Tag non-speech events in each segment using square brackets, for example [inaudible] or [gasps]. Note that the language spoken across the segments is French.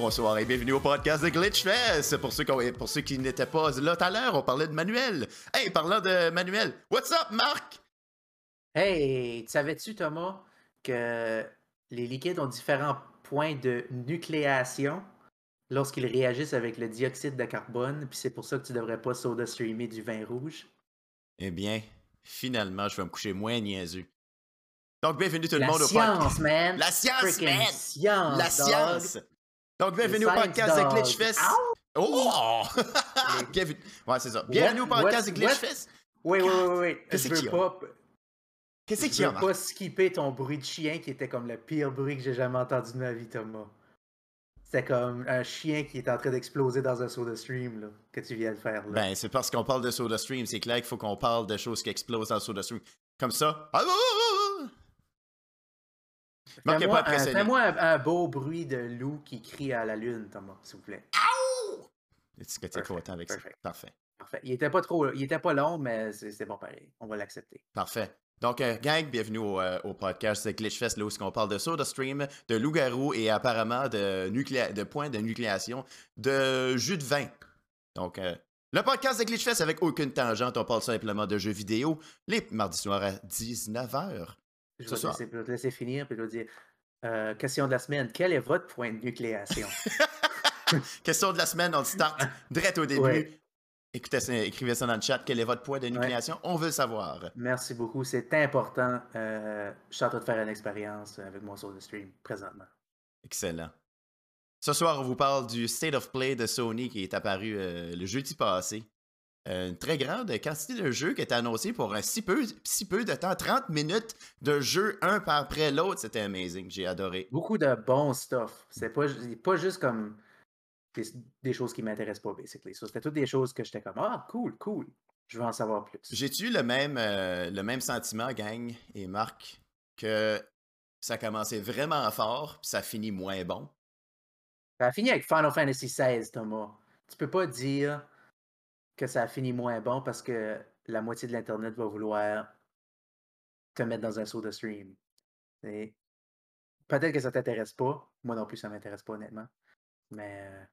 Bonsoir et bienvenue au podcast de Glitchfest. Pour ceux, qui, pour ceux qui n'étaient pas là tout à l'heure, on parlait de Manuel. Hey, parlant de Manuel, what's up, Marc? Hey, savais-tu, Thomas, que les liquides ont différents points de nucléation lorsqu'ils réagissent avec le dioxyde de carbone, puis c'est pour ça que tu devrais pas soda streamer du vin rouge? Eh bien, finalement, je vais me coucher moins niaiseux. Donc, bienvenue tout le La monde au science, podcast. man! La science, Freaking man! science, La dog. science! Donc, bienvenue au podcast de. Glitchfest. Ow! Oh! [laughs] Bienvenue. Ouais, c'est ça. Bienvenue au podcast de Glitchfest. Oui, oui, oui, oui. Qu'est-ce qu'il y a? pas, Qu'est-ce je qu'il y a, veux pas skipper ton bruit de chien qui était comme le pire bruit que j'ai jamais entendu de ma vie, Thomas. C'était comme un chien qui est en train d'exploser dans un soda stream là, que tu viens de faire. Là. Ben, c'est parce qu'on parle de SodaStream. C'est clair qu'il faut qu'on parle de choses qui explosent dans SodaStream. Comme ça. Ah, ah, ah, ah. Marc est Fais-moi pas un, impressionné. fais-moi un, un beau bruit de loup qui crie à la lune, Thomas, s'il vous plaît. Est-ce que Perfect, content avec ça? Parfait. Parfait. Il était pas trop, il était pas long, mais c'est bon pareil. On va l'accepter. Parfait. Donc, euh, gang, bienvenue au, euh, au podcast de Glitchfest, là où on parle de SodaStream, de loup-garou et apparemment de points de nucléation, de jus de vin. Donc, euh, le podcast de Glitchfest avec aucune tangente, on parle simplement de jeux vidéo, les mardis soirs à 19h. Je vais, te laisser, je vais te laisser finir, puis je vais dire euh, question de la semaine. Quel est votre point de nucléation [laughs] Question de la semaine, on le start direct au début. Ouais. Écoutez, écrivez ça dans le chat. Quel est votre poids de nucléation? On veut le savoir. Merci beaucoup. C'est important. Euh, je suis en train de faire une expérience avec mon soda stream présentement. Excellent. Ce soir, on vous parle du State of Play de Sony qui est apparu euh, le jeudi passé. Euh, une très grande quantité de jeux qui est annoncé pour un si peu, si peu de temps, 30 minutes de jeux un par après l'autre. C'était amazing. J'ai adoré. Beaucoup de bons stuff. C'est pas, pas juste comme des, des choses qui m'intéressent pas, basically. So, C'était toutes des choses que j'étais comme Ah, cool, cool. Je veux en savoir plus. J'ai-tu le même, euh, le même sentiment, gang et Marc, que ça a commencé vraiment fort, puis ça finit moins bon? Ça a fini avec Final Fantasy XVI, Thomas. Tu peux pas dire que ça a fini moins bon parce que la moitié de l'Internet va vouloir te mettre dans un soda stream. Et Peut-être que ça t'intéresse pas. Moi non plus, ça m'intéresse pas, honnêtement. Mais. euh,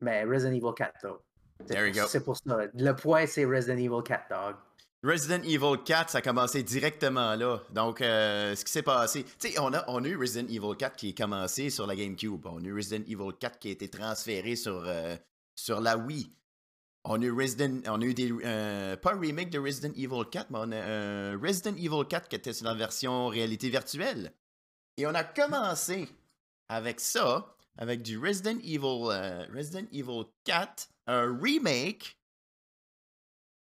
Mais Resident Evil 4, though. C'est There you pour- go. C'est pour ça. Le point, c'est Resident Evil 4, dog. Resident Evil 4, ça a commencé directement là. Donc, euh, ce qui s'est passé, tu sais, on a, on a eu Resident Evil 4 qui est commencé sur la GameCube. On a eu Resident Evil 4 qui a été transféré sur, euh, sur la Wii. On a eu Resident, on a eu des, euh, pas un remake de Resident Evil 4, mais on a un Resident Evil 4 qui était sur la version réalité virtuelle. Et on a commencé avec ça, avec du Resident Evil, euh, Resident Evil 4, un remake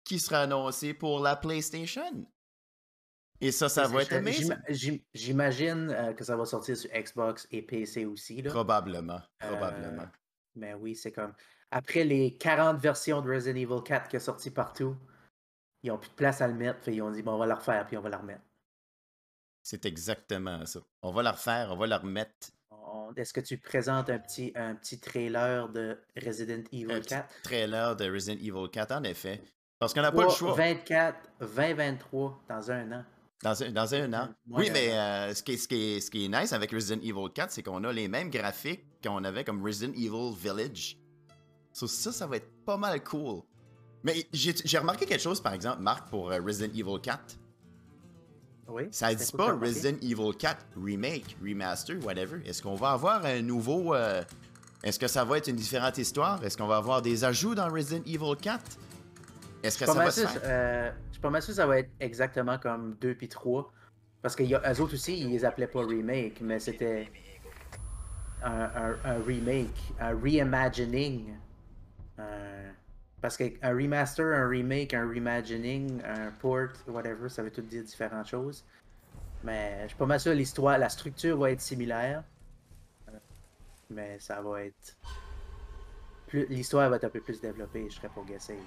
qui sera annoncé pour la PlayStation. Et ça, ça va être amazing. J'ima- j'im- J'imagine euh, que ça va sortir sur Xbox et PC aussi. Là. Probablement, Euh, probablement. Mais oui, c'est comme. Après les 40 versions de Resident Evil 4 qui sont sorties partout, ils n'ont plus de place à le mettre. Fait ils ont dit, bon, on va la refaire, puis on va la remettre. C'est exactement ça. On va la refaire, on va la remettre. Est-ce que tu présentes un petit, un petit trailer de Resident Evil Un petit 4 trailer de Resident Evil 4, en effet. Parce qu'on n'a pas le choix. 24, 2023, dans un an. Dans un, dans un an. Oui, mais euh, ce, qui est, ce, qui est, ce qui est nice avec Resident Evil 4, c'est qu'on a les mêmes graphiques qu'on avait comme Resident Evil Village. So, ça, ça va être pas mal cool. Mais j'ai remarqué quelque chose, par exemple, Marc, pour euh, Resident Evil 4. Oui. Ça dit pas? Resident Evil 4 Remake, Remaster, whatever. Est-ce qu'on va avoir un nouveau. euh, Est-ce que ça va être une différente histoire? Est-ce qu'on va avoir des ajouts dans Resident Evil 4? Est-ce que ça va se faire? euh, je suis pas mal sûr que ça va être exactement comme 2 puis 3. Parce que y a, eux autres aussi, ils les appelaient pas remake, mais c'était un, un- un remake, un reimagining. Un- parce qu'un remaster, un remake, un reimagining, un port, whatever, ça veut tout dire différentes choses. Mais je suis pas mal sûr l'histoire, la structure va être similaire. Euh, Mais ça va être. L'histoire va être un peu plus développée, je serais pour guesser.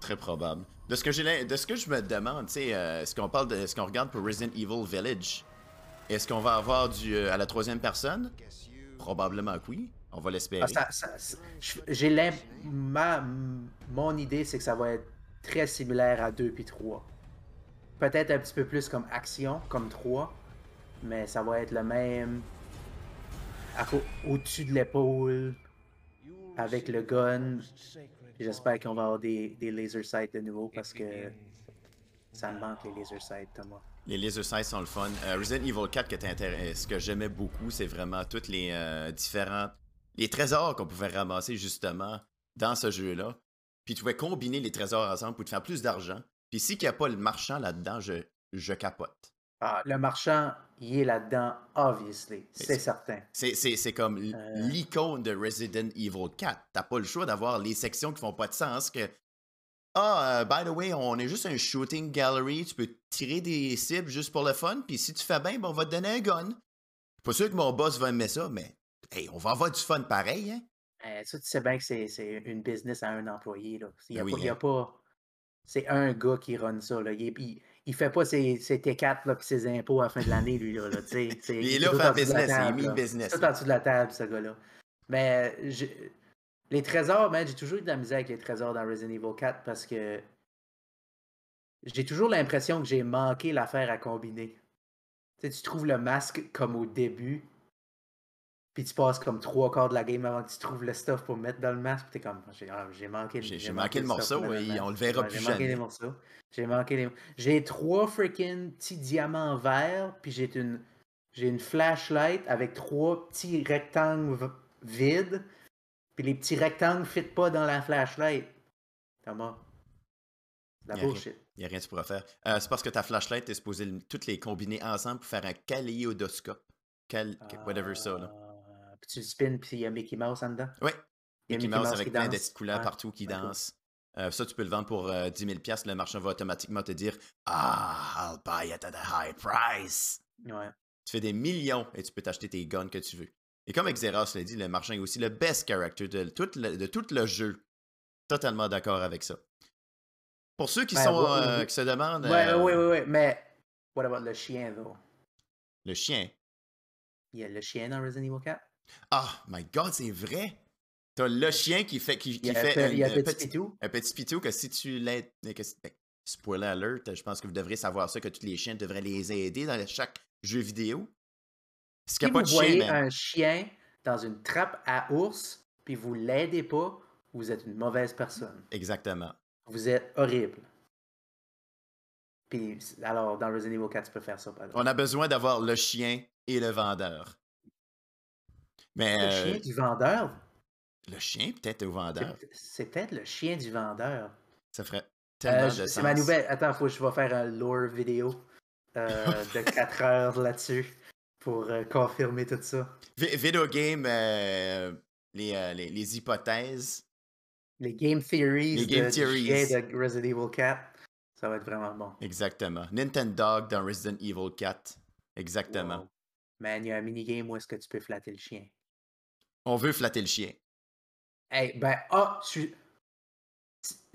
Très probable. De ce que, de ce que je me demande, tu sais, euh, est-ce qu'on parle de, est-ce qu'on regarde pour Resident Evil Village, est-ce qu'on va avoir du euh, à la troisième personne? Probablement que oui. On va l'espérer. Ah, J'ai mon idée, c'est que ça va être très similaire à 2 puis 3. Peut-être un petit peu plus comme action, comme 3, mais ça va être le même. au-dessus de l'épaule avec le gun. J'espère qu'on va avoir des, des laser sights de nouveau parce que ça me manque les laser sights, Thomas. Les laser sights sont le fun. Euh, Resident Evil 4, que t'intér- ce que j'aimais beaucoup, c'est vraiment toutes les euh, différents. Les trésors qu'on pouvait ramasser justement dans ce jeu-là. Puis tu pouvais combiner les trésors ensemble pour te faire plus d'argent. Puis si qu'il n'y a pas le marchand là-dedans, je, je capote. Ah, le marchand, il est là-dedans, obviously. C'est certain. C'est, comme Euh. l'icône de Resident Evil 4. T'as pas le choix d'avoir les sections qui font pas de sens que. Ah, euh, by the way, on est juste un shooting gallery. Tu peux tirer des cibles juste pour le fun. Puis si tu fais bien, ben, on va te donner un gun. Pas sûr que mon boss va aimer ça, mais hey, on va avoir du fun pareil. Hein? Euh, ça, tu sais bien que c'est une business à un employé. Là. Il n'y a, oui, hein. pas. C'est un gars qui run ça. Là. Il, il, il fait pas ses, ses T4 là, puis ses impôts à la fin de l'année, lui. Là, là, Il est là en faire business. Il est mis là. business. Tout en dessous de la table, ce gars-là. Mais je- les trésors, man, j'ai toujours eu de la misère avec les trésors dans Resident Evil 4 parce que j'ai toujours l'impression que j'ai manqué l'affaire à combiner. Tu trouves le masque comme au début, puis tu passes comme trois quarts de la game avant que tu trouves le stuff pour mettre dans le masque, puis t'es comme, j'ai ah, j'ai manqué, le- J'ai- j'ai manqué le morceau, et on le verra Ouais, plus J'ai manqué les morceaux. J'ai manqué les. J'ai trois freaking petits diamants verts, puis j'ai une, j'ai une flashlight avec trois petits rectangles vides, puis les petits rectangles ne fit pas dans la flashlight. Thomas. C'est la bullshit. Il n'y a rien que tu pourras faire. Euh, c'est parce que ta flashlight, t'es supposé le- toutes les combiner ensemble pour faire un kaléidoscope. Cal... Whatever ça, là. Puis tu le spins, puis il y a Mickey Mouse en dedans. A Mickey Mouse avec plein de petites couleurs partout qui dansent. Euh, ça, tu peux le vendre pour euh, 10 000 Le marchand va automatiquement te dire Ah, I'll buy it at a high price. Ouais. Tu fais des millions et tu peux t'acheter tes guns que tu veux. Et comme Xeros l'a dit, le marchand est aussi le best character de tout le, de tout le jeu. Totalement d'accord avec ça. Pour ceux qui, Ben, sont, ouais, euh, qui se demandent, Ouais, euh, ouais, ouais, ouais, mais what about le chien, though? le chien. Il y a le chien dans Resident Evil 4? Ah, my God, c'est vrai. T'as le chien qui fait, qui, Il qui y a, fait un, il y a un Petit Pitou? un petit pitou que si tu l'aides. ben, Spoiler alert, je pense que vous devrez savoir ça, que tous les chiens devraient les aider dans chaque jeu vidéo. Qu'il Si a vous pas de chien, un chien dans une trappe à ours, puis vous l'aidez pas, vous êtes une mauvaise personne. Exactement. Vous êtes horrible. Puis, alors, dans Resident Evil 4, tu peux faire ça. On a besoin d'avoir le chien et le vendeur. Mais Le euh, chien du vendeur? le chien, peut-être au C'est vendeur. C'est peut-être le chien du vendeur. Ça ferait Euh, tellement de c'est sens. ma nouvelle. Attends, faut que je vais faire un lore vidéo euh, de [laughs] 4 heures là-dessus pour euh, confirmer tout ça. Vi- Video game, euh, les, euh, les, les hypothèses. Les game theories, Les game de, theories. chien de Resident Evil 4, ça va être vraiment bon. Exactement. Nintendo Dog dans Resident Evil 4. Exactement. Wow. Man, il y a un minigame où est-ce que tu peux flatter le chien. On veut flatter le chien. Hey, ben, ah,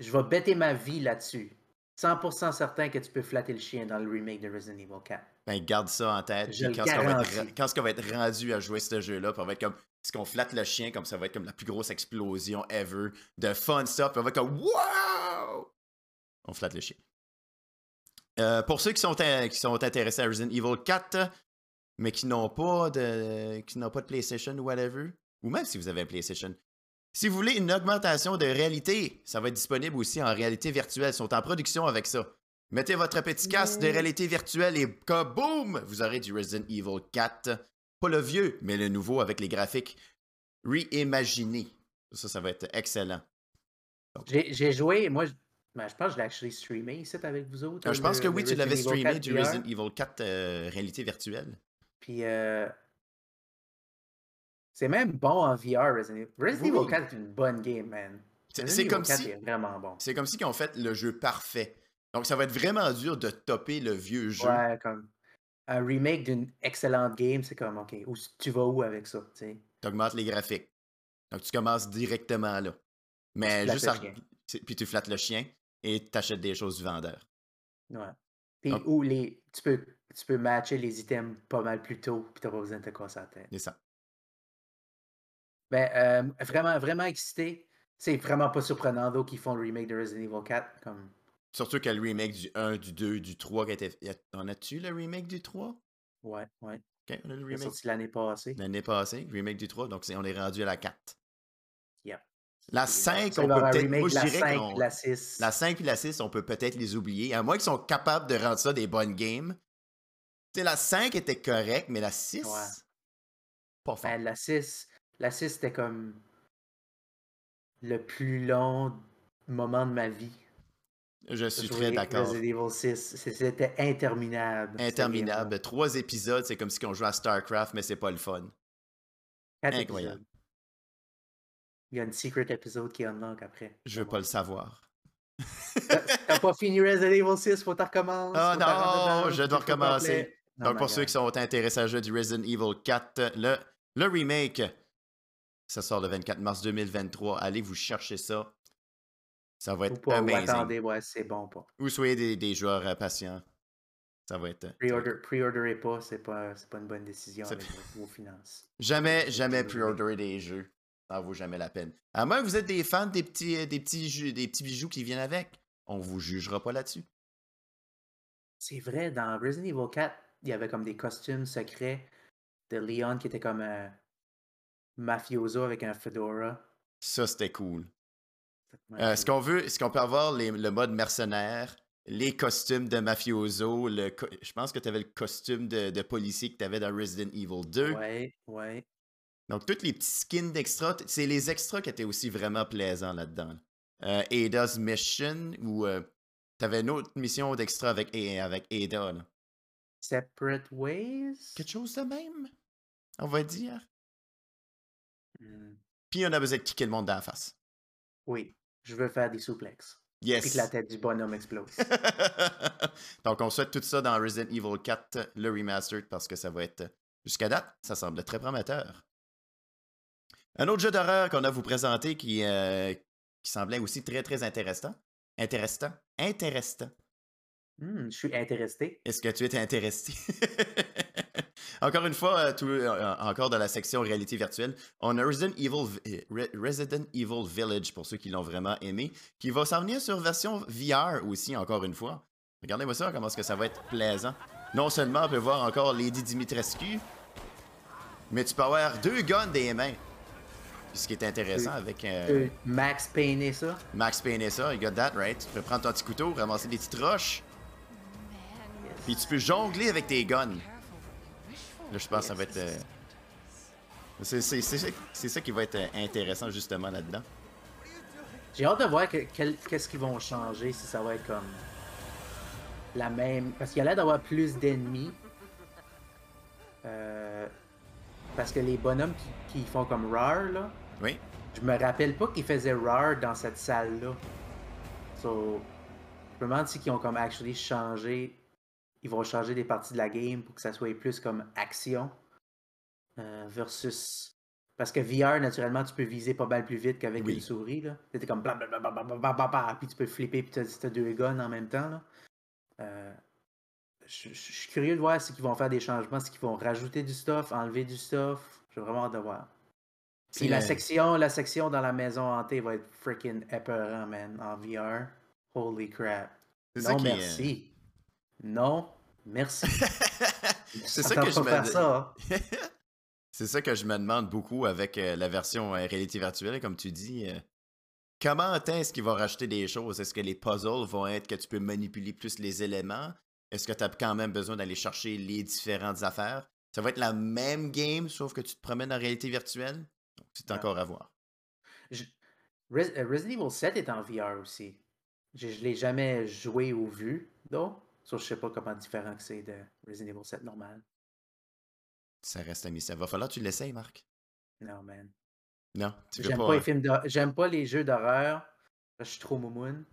je vais bêter ma vie là-dessus. 100% certain que tu peux flatter le chien dans le remake de Resident Evil 4. Ben, garde ça en tête. Je quand, ce qu'on va être, rendu à jouer ce jeu-là, on va être comme. Est-ce qu'on flatte le chien comme ça va être comme la plus grosse explosion ever de fun stuff, puis on va être comme Wow! On flatte le chien. Euh, pour ceux qui sont, qui sont intéressés à Resident Evil 4, mais qui n'ont pas de qui n'ont pas de PlayStation ou whatever, ou même si vous avez un PlayStation, si vous voulez une augmentation de réalité, ça va être disponible aussi en réalité virtuelle. Ils sont en production avec ça. Mettez votre petit casque de Yeah. réalité virtuelle et kaboom! Vous aurez du Resident Evil 4. Pas le vieux, mais le nouveau avec les graphiques reimaginés. Ça, ça va être excellent. J'ai joué, moi, je, ben, je pense que je l'ai actually streamé ici avec vous autres. Euh, je le- pense que oui, tu l'avais streamé 4 du. Resident Evil 4 euh, réalité virtuelle. Puis, euh, c'est même bon en VR, Resident Evil. Resident Oui. Evil 4 est une bonne game, man. C'est Resident c'est Evil comme 4 si est vraiment bon. c'est comme si ils ont fait le jeu parfait. Donc ça va être vraiment dur de topper le vieux jeu. Ouais, comme un remake d'une excellente game, c'est comme, OK, où, tu vas où avec ça, tu sais? Tu augmentes les graphiques. Donc tu commences directement là. Mais flattes juste à- puis tu flattes le chien et tu achètes des choses du vendeur. Ouais. Puis Ah. où les, tu, peux, tu peux matcher les items pas mal plus tôt, puis t'as pas besoin de te casser la tête. C'est ça. Ben, euh, vraiment, vraiment excité. C'est vraiment pas surprenant, though, qu'ils font le remake de Resident Evil 4. Comme... Surtout que le remake du 1, du 2, du 3 qui était. En as-tu le remake du 3? Ouais, ouais. OK, on a le remake sorti l'année passée. l'année passée, remake du 3, donc on est rendu à la 4. Yep. La C'est- 5, ça, on peut peut-être. Moi, je la dirais 5 qu'on- puis la 6. La 5 et la 6, on peut peut-être les oublier, à moins qu'ils sont capables de rendre ça des bonnes games. Tu sais, la 5 était correcte, mais la 6, Ouais. pas fort. Ben, la 6, la 6 c'était comme le plus long moment de ma vie. je suis très d'accord. Resident Evil 6, c'est- c'était interminable. Interminable. Trois épisodes, c'est comme si on jouait à StarCraft, mais c'est pas le fun. Quatre Incroyable. épisodes. Il y a une secret épisode qui unlock après. Je veux pas le savoir. T'as pas fini Resident Evil 6, faut que tu recommences. Oh faut t'en rentrer non, dedans, je dois recommencer. Donc, pour ceux qui sont intéressés à jeu du Resident Evil 4, le, le remake, ça sort le 24 mars 2023. Allez vous chercher ça. Ça va être pas, ou amazing. attendez, ouais, c'est bon pas. Ou soyez des, des joueurs euh, patients. Ça va être. euh, pre-orderez pas, c'est pas, pas une bonne décision avec vos, finances. Jamais, jamais Pre-order. pre-order des jeux. Ça vaut jamais la peine. À moins que vous êtes des fans des petits, euh, des petits, jeux- des petits bijoux qui viennent avec. On vous jugera pas là-dessus. C'est vrai, dans Resident Evil 4, il y avait comme des costumes secrets de Leon qui était comme un mafioso avec un fedora. Ça, c'était cool. Euh, Est-ce qu'on veut, est-ce qu'on peut avoir les- le mode mercenaire, les costumes de mafioso, le, co- je pense que tu avais le costume de, de policier que tu avais dans Resident Evil 2. Ouais, ouais. Donc, tous les petits skins d'extra, c'est les extras qui étaient aussi vraiment plaisants là-dedans. Euh, Ada's Mission, où tu avais une autre mission d'extra avec, Ada. là. Separate Ways? Quelque chose de même, on va dire. Hmm, Puis on a besoin de kicker le monde dans la face. Oui, je veux faire des souplexes. Puis Yes! que la tête du bonhomme explose. [laughs] Donc, on souhaite tout ça dans Resident Evil 4, le remastered, parce que ça va être, jusqu'à date, ça semble très prometteur. Un autre jeu d'horreur qu'on a à vous présenter qui, euh, qui semblait aussi très, très intéressant. Intéressant. Intéressant. Hmm, je suis intéressé. Est-ce que tu es intéressé? [laughs] encore une fois, euh, tout- euh, encore dans la section réalité virtuelle, on a Resident Evil, Vi- euh, Re- Resident Evil Village, pour ceux qui l'ont vraiment aimé, qui va s'en venir sur version VR aussi, encore une fois. Regardez-moi ça, comment est-ce que ça va être plaisant. Non seulement on peut voir encore Lady Dimitrescu, mais tu peux avoir deux guns des mains. Puis ce qui est intéressant avec euh, Euh, Max Payne et ça. Max Payne et ça, you got that, right? Tu peux prendre ton petit couteau, ramasser des petites roches, puis tu peux jongler avec tes guns. Là, je pense que ça va être. euh, C'est ça- qui va être intéressant justement là-dedans. J'ai hâte de voir qu'est-ce qu'ils vont changer, si ça va être comme la même. Parce qu'il y a l'air d'avoir plus d'ennemis. Euh, Parce que les bonhommes qui, qui font comme RAR, là, Oui. je me rappelle pas qu'ils faisaient RAR dans cette salle-là. So, je me demande si ils ont comme actually changé ils vont changer des parties de la game pour que ça soit plus comme action versus. Parce que VR, naturellement, tu peux viser pas mal plus vite qu'avec une souris. C'était comme blablabla, puis tu peux flipper, puis tu as, deux guns en même temps. Je, suis curieux de voir ce qu'ils vont faire des changements, ce qu'ils vont rajouter du stuff, enlever du stuff. J'ai vraiment hâte de voir. Puis la, section, la section dans la maison hantée va être freaking épeurant, man, en VR. Holy crap. Non, merci. Non, merci. [laughs] C'est ça que je me. ça. hein. [laughs] C'est ça que je me demande beaucoup avec euh, la version euh, réalité virtuelle, comme tu dis. euh, comment est-ce qu'ils vont rajouter des choses? Est-ce que les puzzles vont être que tu peux manipuler plus les éléments? Est-ce que tu as quand même besoin d'aller chercher les différentes affaires? Ça va être la même game, sauf que tu te promènes en réalité virtuelle? Donc, c'est Ouais. encore à voir. Je- Resident Evil 7 est en VR aussi. Je, je l'ai jamais joué ou vu, donc. So, je sais pas comment différent que c'est de Resident Evil 7 normal. Ça reste un mystère. Va falloir que tu l'essayes, Marc. Non, man. Non, tu veux J'aime pas. pas, les films d'hor- J'aime pas les jeux d'horreur. Je suis trop moumoune.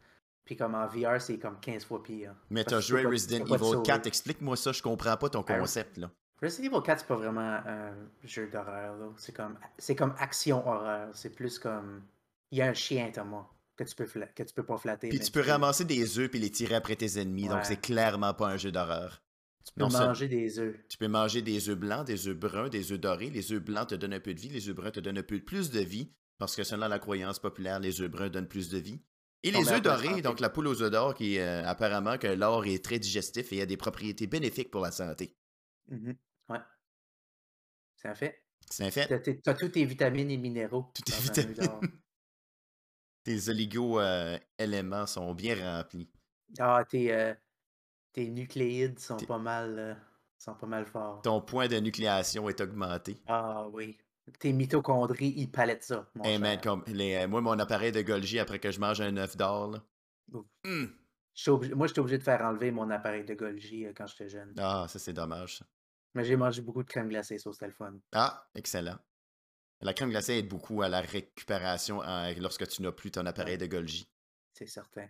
Puis comme en VR, c'est comme 15 fois pire. Mais Parce t'as que tu joué peux pas- Resident tu peux pas te Evil sauver. 4. Explique-moi ça, je comprends pas ton Ah, concept, là. Resident Evil 4, c'est pas vraiment un jeu d'horreur. là. C'est comme, c'est comme action horreur. C'est plus comme. Il y a un chien, Thomas, que tu peux, que tu peux pas flatter. Puis mais tu peux ramasser des œufs puis les tirer après tes ennemis, donc c'est clairement pas un jeu d'horreur. Tu peux non, ça- manger des œufs. Tu peux manger des œufs blancs, des œufs bruns, des œufs dorés. Les œufs blancs te donnent un peu de vie, les œufs bruns te donnent un peu plus de vie, parce que selon la croyance populaire, les œufs bruns donnent plus de vie. Et les œufs dorés, donc la poule aux œufs d'or, qui euh, apparemment que l'or est très digestif et a des propriétés bénéfiques pour la santé. Mhm. Ouais. C'est un fait. C'est un fait. T'as, t'as tous tes vitamines et minéraux. Toutes tes vitamines. Tes oligo-éléments sont bien remplis. Ah, tes, euh, tes nucléides sont pas mal, euh, sont pas mal forts. Ton point de nucléation est augmenté. Ah oui. Tes mitochondries, ils palettent ça, mon Hey man, cher. comme les, euh, moi, mon appareil de Golgi après que je mange un œuf d'or, obligé- moi, j'étais obligé de faire enlever mon appareil de Golgi euh, quand j'étais jeune. Ah, ça c'est dommage. ça. Mais j'ai mangé beaucoup de crème glacée, ça, c'était le fun. Ah, excellent. La crème glacée aide beaucoup à la récupération euh, lorsque tu n'as plus ton appareil de Golgi. C'est certain.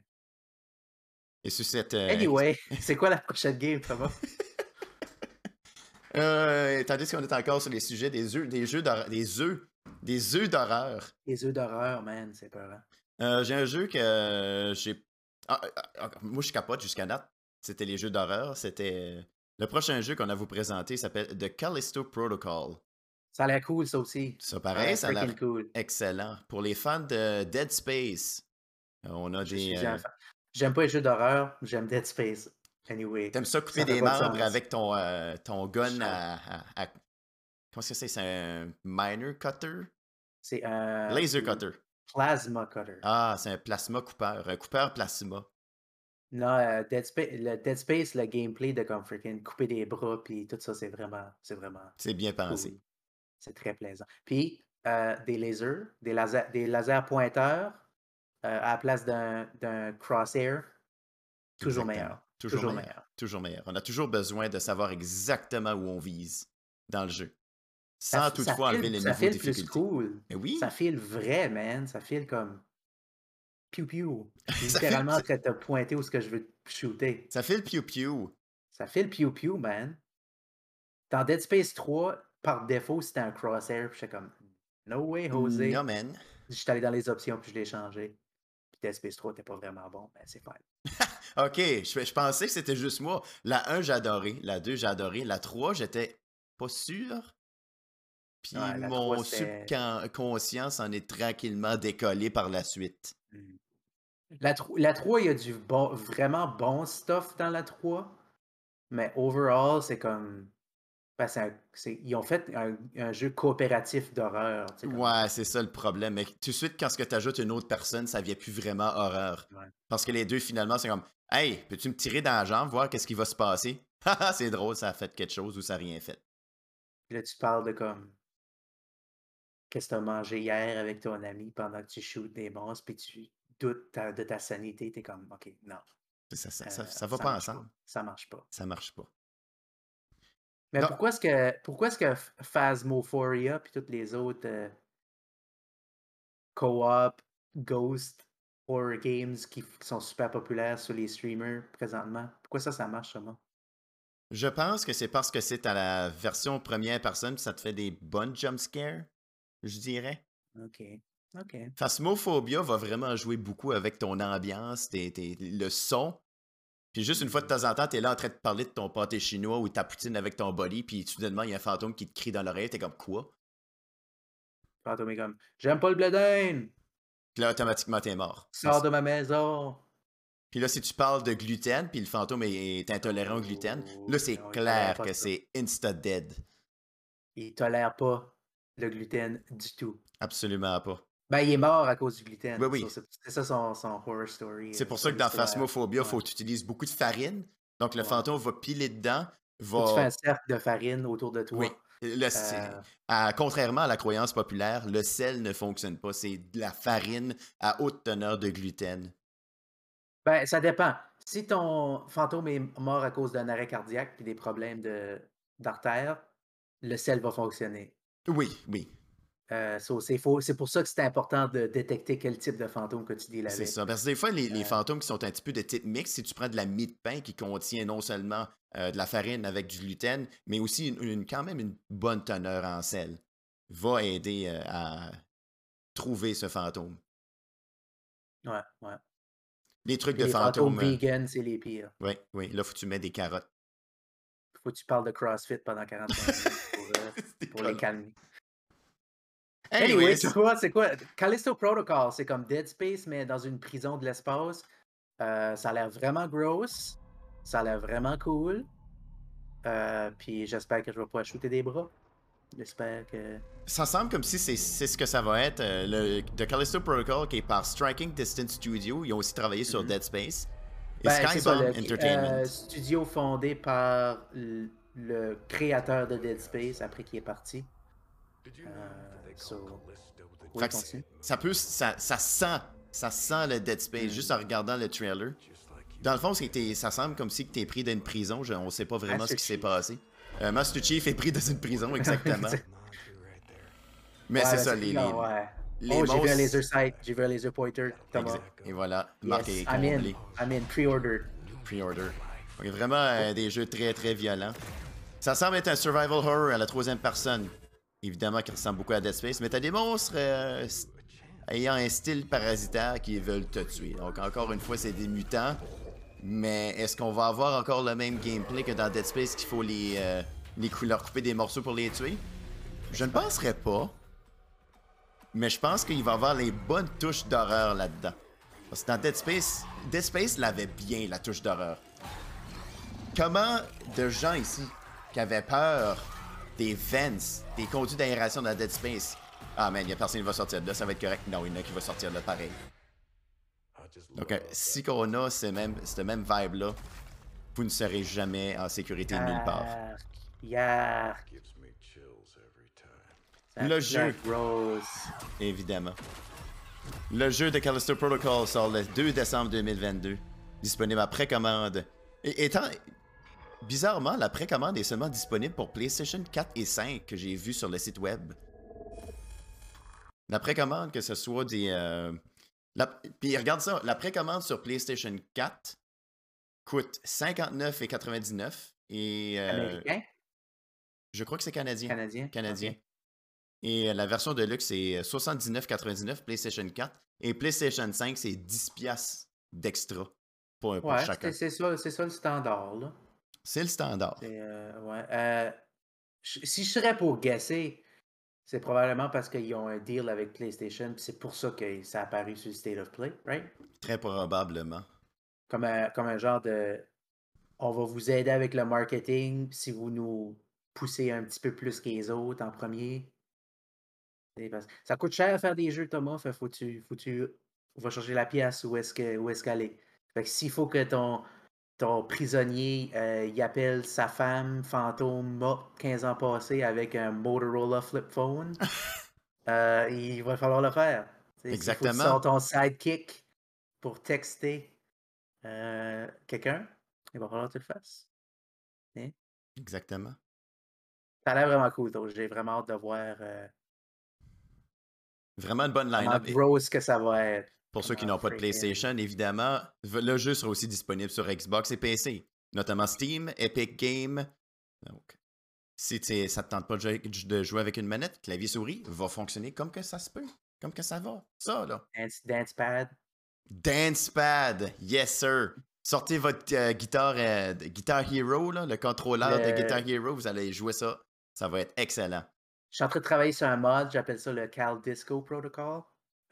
Et sur cette. euh, Anyway, [laughs] [laughs] c'est quoi la prochaine game, Thomas? [laughs] euh, tandis qu'on est encore sur les sujets des œufs, des jeux d'horreur, des œufs, des œufs d'horreur. Les œufs d'horreur, man, c'est peur. Euh, j'ai un jeu que euh, j'ai. Ah, ah, ah, moi, je capote jusqu'à date. C'était les jeux d'horreur. C'était. Le prochain jeu qu'on a vous présenté s'appelle The Callisto Protocol. Ça a l'air cool, ça aussi. Ça l'air ça a l'air cool. excellent. Pour les fans de Dead Space, euh, on a Je des. euh. J'aime pas les jeux d'horreur, j'aime Dead Space. Anyway. T'aimes ça couper Ça des de membres avec ton, euh, ton gun à, à- à- Comment est-ce que c'est? C'est un miner cutter? C'est un Laser cutter. plasma cutter. Ah, c'est un plasma coupeur. Un coupeur plasma. Non, euh, Dead Space, le Dead Space, le gameplay de comme freaking couper des bras, puis tout ça, c'est vraiment, c'est vraiment C'est bien pensé. cool. C'est très plaisant. Puis, euh, des lasers, des lasers, des lasers pointeurs euh, à la place d'un crosshair, toujours Exactement. meilleur. Toujours, Toujours meilleur. meilleur. Toujours meilleur. On a toujours besoin de savoir exactement où on vise dans le jeu. Sans ça toutefois enlever file- les ça niveaux de file plus difficulté. cool. Mais oui, Ça file vrai, man. Ça file comme piou piou. [laughs] File- Littéralement de te pointer où ce que je veux te shooter. ça fait le piou-piou. Ça file piou piou, man. Dans Dead Space 3, par défaut, c'était un crosshair. Puis j'étais comme, no way, José. Non, man. J'étais allé dans les options, puis je l'ai changé. Puis Dead Space 3 n'était pas vraiment bon, mais c'est fine. [laughs] Ok, je, je pensais que c'était juste moi. La 1, j'ai adoré. La 2, j'ai adoré. La 3, j'étais pas sûr. Puis Ouais, mon 3, subconscient s'en est tranquillement décollé par la suite. Mm. La, tro- la 3, il y a du bon, vraiment bon stuff dans la 3. Mais overall, c'est comme. Ben, un- ils ont fait un, un jeu coopératif d'horreur. Ouais, c'est ça le problème. Mais tout de suite, quand tu ajoutes une autre personne, ça devient plus vraiment horreur. Ouais. Parce que les deux, finalement, c'est comme Hey, peux-tu me tirer dans la jambe, voir qu'est-ce qui va se passer? Haha, [laughs] c'est drôle, ça a fait quelque chose ou ça n'a rien fait. Là, tu parles de comme. Qu'est-ce que tu as mangé hier avec ton ami pendant que tu shootes des monstres, puis tu doutes ta- de ta sanité. Tu es comme, OK, non. Ça, ça, euh, ça, ça va pas ensemble. Ça marche pas. Ça marche pas. Mais Non. pourquoi est-ce que pourquoi est-ce que Phasmophoria puis toutes les autres euh, co-op, ghost, horror games qui, sont super populaires sur les streamers présentement, pourquoi ça, ça marche seulement? Je pense que c'est parce que c'est à la version première personne, ça te fait des bonnes jump scares, je dirais. OK. OK. Phasmophobia va vraiment jouer beaucoup avec ton ambiance, tes- tes- le son. Puis juste une fois de temps en temps, t'es là en train de parler de ton pâté chinois ou ta poutine avec ton body, puis soudainement, il y a un fantôme qui te crie dans l'oreille, t'es comme quoi? Fantôme est comme J'aime pas le blé d'Inde! Puis là, automatiquement, t'es mort. Sors de ma maison! Puis là, si tu parles de gluten, puis le fantôme est, intolérant au gluten, Oh, là, c'est clair que c'est insta-dead. Il tolère pas le gluten du tout. Absolument pas. Ben, il est mort à cause du gluten. Oui, oui. Ça, C'est ça son, son horror story. C'est euh, pour ça que dans. Phasmophobia, il faut que tu utilises beaucoup de farine. Donc, le Ouais. fantôme va piler dedans, que tu fais va... un cercle de farine autour de toi. Oui. Le- Euh, à- contrairement à la croyance populaire, le sel ne fonctionne pas. C'est de la farine à haute teneur de gluten. Ben, ça dépend. Si ton fantôme est mort à cause d'un arrêt cardiaque et des problèmes de- d'artère, le sel va fonctionner. Oui, oui, Euh, so, c'est faux- c'est pour ça que c'est important de détecter quel type de fantôme que tu deals c'est avec. ça. Parce que des fois, les, les Euh, fantômes qui sont un petit peu de type mix, si tu prends de la mie de pain qui contient non seulement euh, de la farine avec du gluten, mais aussi une, une- quand même une bonne teneur en sel, va aider euh, à trouver ce fantôme. Ouais, ouais. Les trucs de les fantômes fantômes. euh, vegan, c'est les pires. oui, oui. Là, faut que tu mets des carottes. Faut que tu parles de CrossFit pendant 45 minutes pour, [laughs] pour les calmer. Anyway, tu vois, c'est quoi? Callisto Protocol, c'est comme Dead Space, mais dans une prison de l'espace. Euh, ça a l'air vraiment gross. Ça a l'air vraiment cool. Euh, puis j'espère que je vais pouvoir shooter des bras. J'espère que. Ça semble comme si c'est c'est ce que ça va être. euh, le The Callisto Protocol, qui est par Striking Distance Studio, ils ont aussi travaillé sur Mhm. Dead Space. Et Ben, c'est le Entertainment. euh, studio fondé par le créateur de Dead Space après qu'il est parti. Euh, so- Oui, Fait que continue. ça peut, ça, ça sent, ça sent le Dead Space Mm. juste en regardant le trailer. Dans le fond, c'est ça semble comme si tu es pris dans une prison. Je- on sait pas vraiment Master ce qui s'est Chief. passé. Euh, Master Chief est pris dans une prison, [laughs] exactement. Mais Ouais, c'est ça, les, les, non, ouais. les oh, j'ai vu un laser sight, j'ai vu un laser pointer. Thomas. Et voilà, Marc Yes, est I'm in. comblé. I'm in, pre-order. Pre-order. Vraiment euh, des jeux très très violents. Ça semble être un survival horror à la troisième personne. Évidemment, qui ressemble beaucoup à Dead Space, mais t'as des monstres euh, ayant un style parasitaire qui veulent te tuer. Donc, encore une fois, c'est des mutants. Mais est-ce qu'on va avoir encore le même gameplay que dans Dead Space qu'il faut les, euh, les couper des morceaux pour les tuer? Je ne penserais pas. Mais je pense qu'il va avoir les bonnes touches d'horreur là-dedans. Parce que dans Dead Space, Dead Space l'avait bien, la touche d'horreur. Comment de gens ici qui avaient peur des vents, des conduits d'aération dans Dead Space, ah man, il y a personne qui va sortir de là, ça va être correct. Non, il y en a qui va sortir de là pareil. Donc, euh, si qu'on a ce même, cette même vibe-là, vous ne serez jamais en sécurité nulle part. Yark, yark. Ça Le jeu. Rose. Évidemment. Le jeu de Callisto Protocol sort le 2 décembre 2022, disponible à précommande. Et étant bizarrement, la précommande est seulement disponible pour PlayStation 4 et 5 que j'ai vu sur le site web. La précommande, que ce soit des. euh, la- Puis regarde ça, la précommande sur PlayStation 4 coûte 59,99 et euh, Américain? je crois que c'est canadien. Canadien? Canadien. Et euh, la version de luxe, c'est 79,99 PlayStation 4. Et PlayStation 5, c'est 10$ piastres d'extra pour, pour Ouais, chacun. c'est c'est ça, c'est ça le standard, là. C'est le standard. Euh, ouais. Euh, si je serais pour guesser, c'est probablement parce qu'ils ont un deal avec PlayStation, puis c'est pour ça que ça a apparu sur le State of Play, right? Très probablement. Comme un, comme un genre de. On va vous aider avec le marketing si vous nous poussez un petit peu plus que les autres en premier. Ça coûte cher à faire des jeux, Thomas. Fait faut tu, faut tu on va chercher la pièce où est-ce que où est-ce qu'elle est. Fait que s'il faut que ton, ton prisonnier euh, il appelle sa femme fantôme morte 15 ans passés avec un Motorola flip phone, [laughs] euh, il va falloir le faire. Sais, s'il faut que tu Exactement. sors ton sidekick pour texter euh, quelqu'un, il va falloir que tu le fasses. Exactement. Ça a l'air vraiment cool, donc j'ai vraiment hâte de voir euh, Vraiment une bonne line-up. Et gross que ça va être. Pour ceux qui n'ont pas de PlayStation, évidemment, le jeu sera aussi disponible sur Xbox et PC, notamment Steam, Epic Games. Donc, si ça ne te tente pas de jouer, avec une manette, clavier souris va fonctionner comme que ça se peut, comme que ça va. Ça, là. Dance, dance pad. Dancepad, yes sir. Sortez votre euh, guitare, euh, Guitar Hero, là, le contrôleur de Guitar Hero, vous allez jouer ça. Ça va être excellent. Je suis en train de travailler sur un mod, j'appelle ça le Cal Disco Protocol.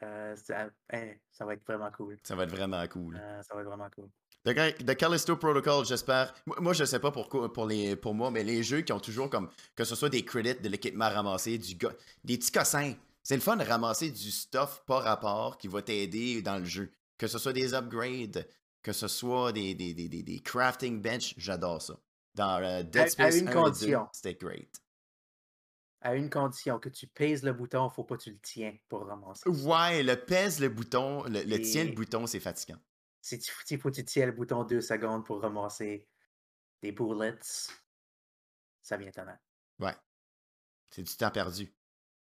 Euh, ça, hein, ça va être vraiment cool. Ça va être vraiment cool. Euh, ça va être vraiment cool. The, Callisto Protocol, j'espère. Moi, je sais pas pourquoi pour, les, pour moi, mais les jeux qui ont toujours comme. Que ce soit des credits de l'équipement ramassé, du des petits cossins. C'est le fun de ramasser du stuff pas rapport qui va t'aider dans le jeu. Que ce soit des upgrades, que ce soit des, des, des, des, crafting bench, j'adore ça. Dans euh, Dead À- à Space une 1 et 2, condition. c'était great. À une condition, que tu pèses le bouton, faut pas que tu le tiens pour ramasser. Ouais, le pèse le bouton, le, le tient le bouton, c'est fatigant. Si tu il faut que tu tiens le bouton deux secondes pour ramasser des bullets, ça vient tellement. Ouais. C'est du temps perdu.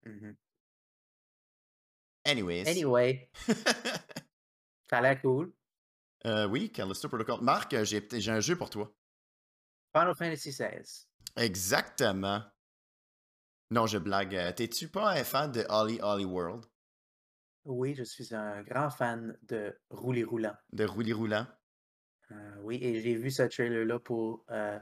Mhm. Anyways. Anyway, [laughs] ça a l'air cool. Euh, oui, Callisto Protocol. Marc, euh, j'ai un jeu pour toi. Final Fantasy XVI. Exactement. Non, je blague. Euh, T'es-tu pas un fan de Holly Holly World? Oui, je suis un grand fan de Roulis Roulant. De Roulis Roulant? Euh, oui, et j'ai vu ce trailer-là pour euh,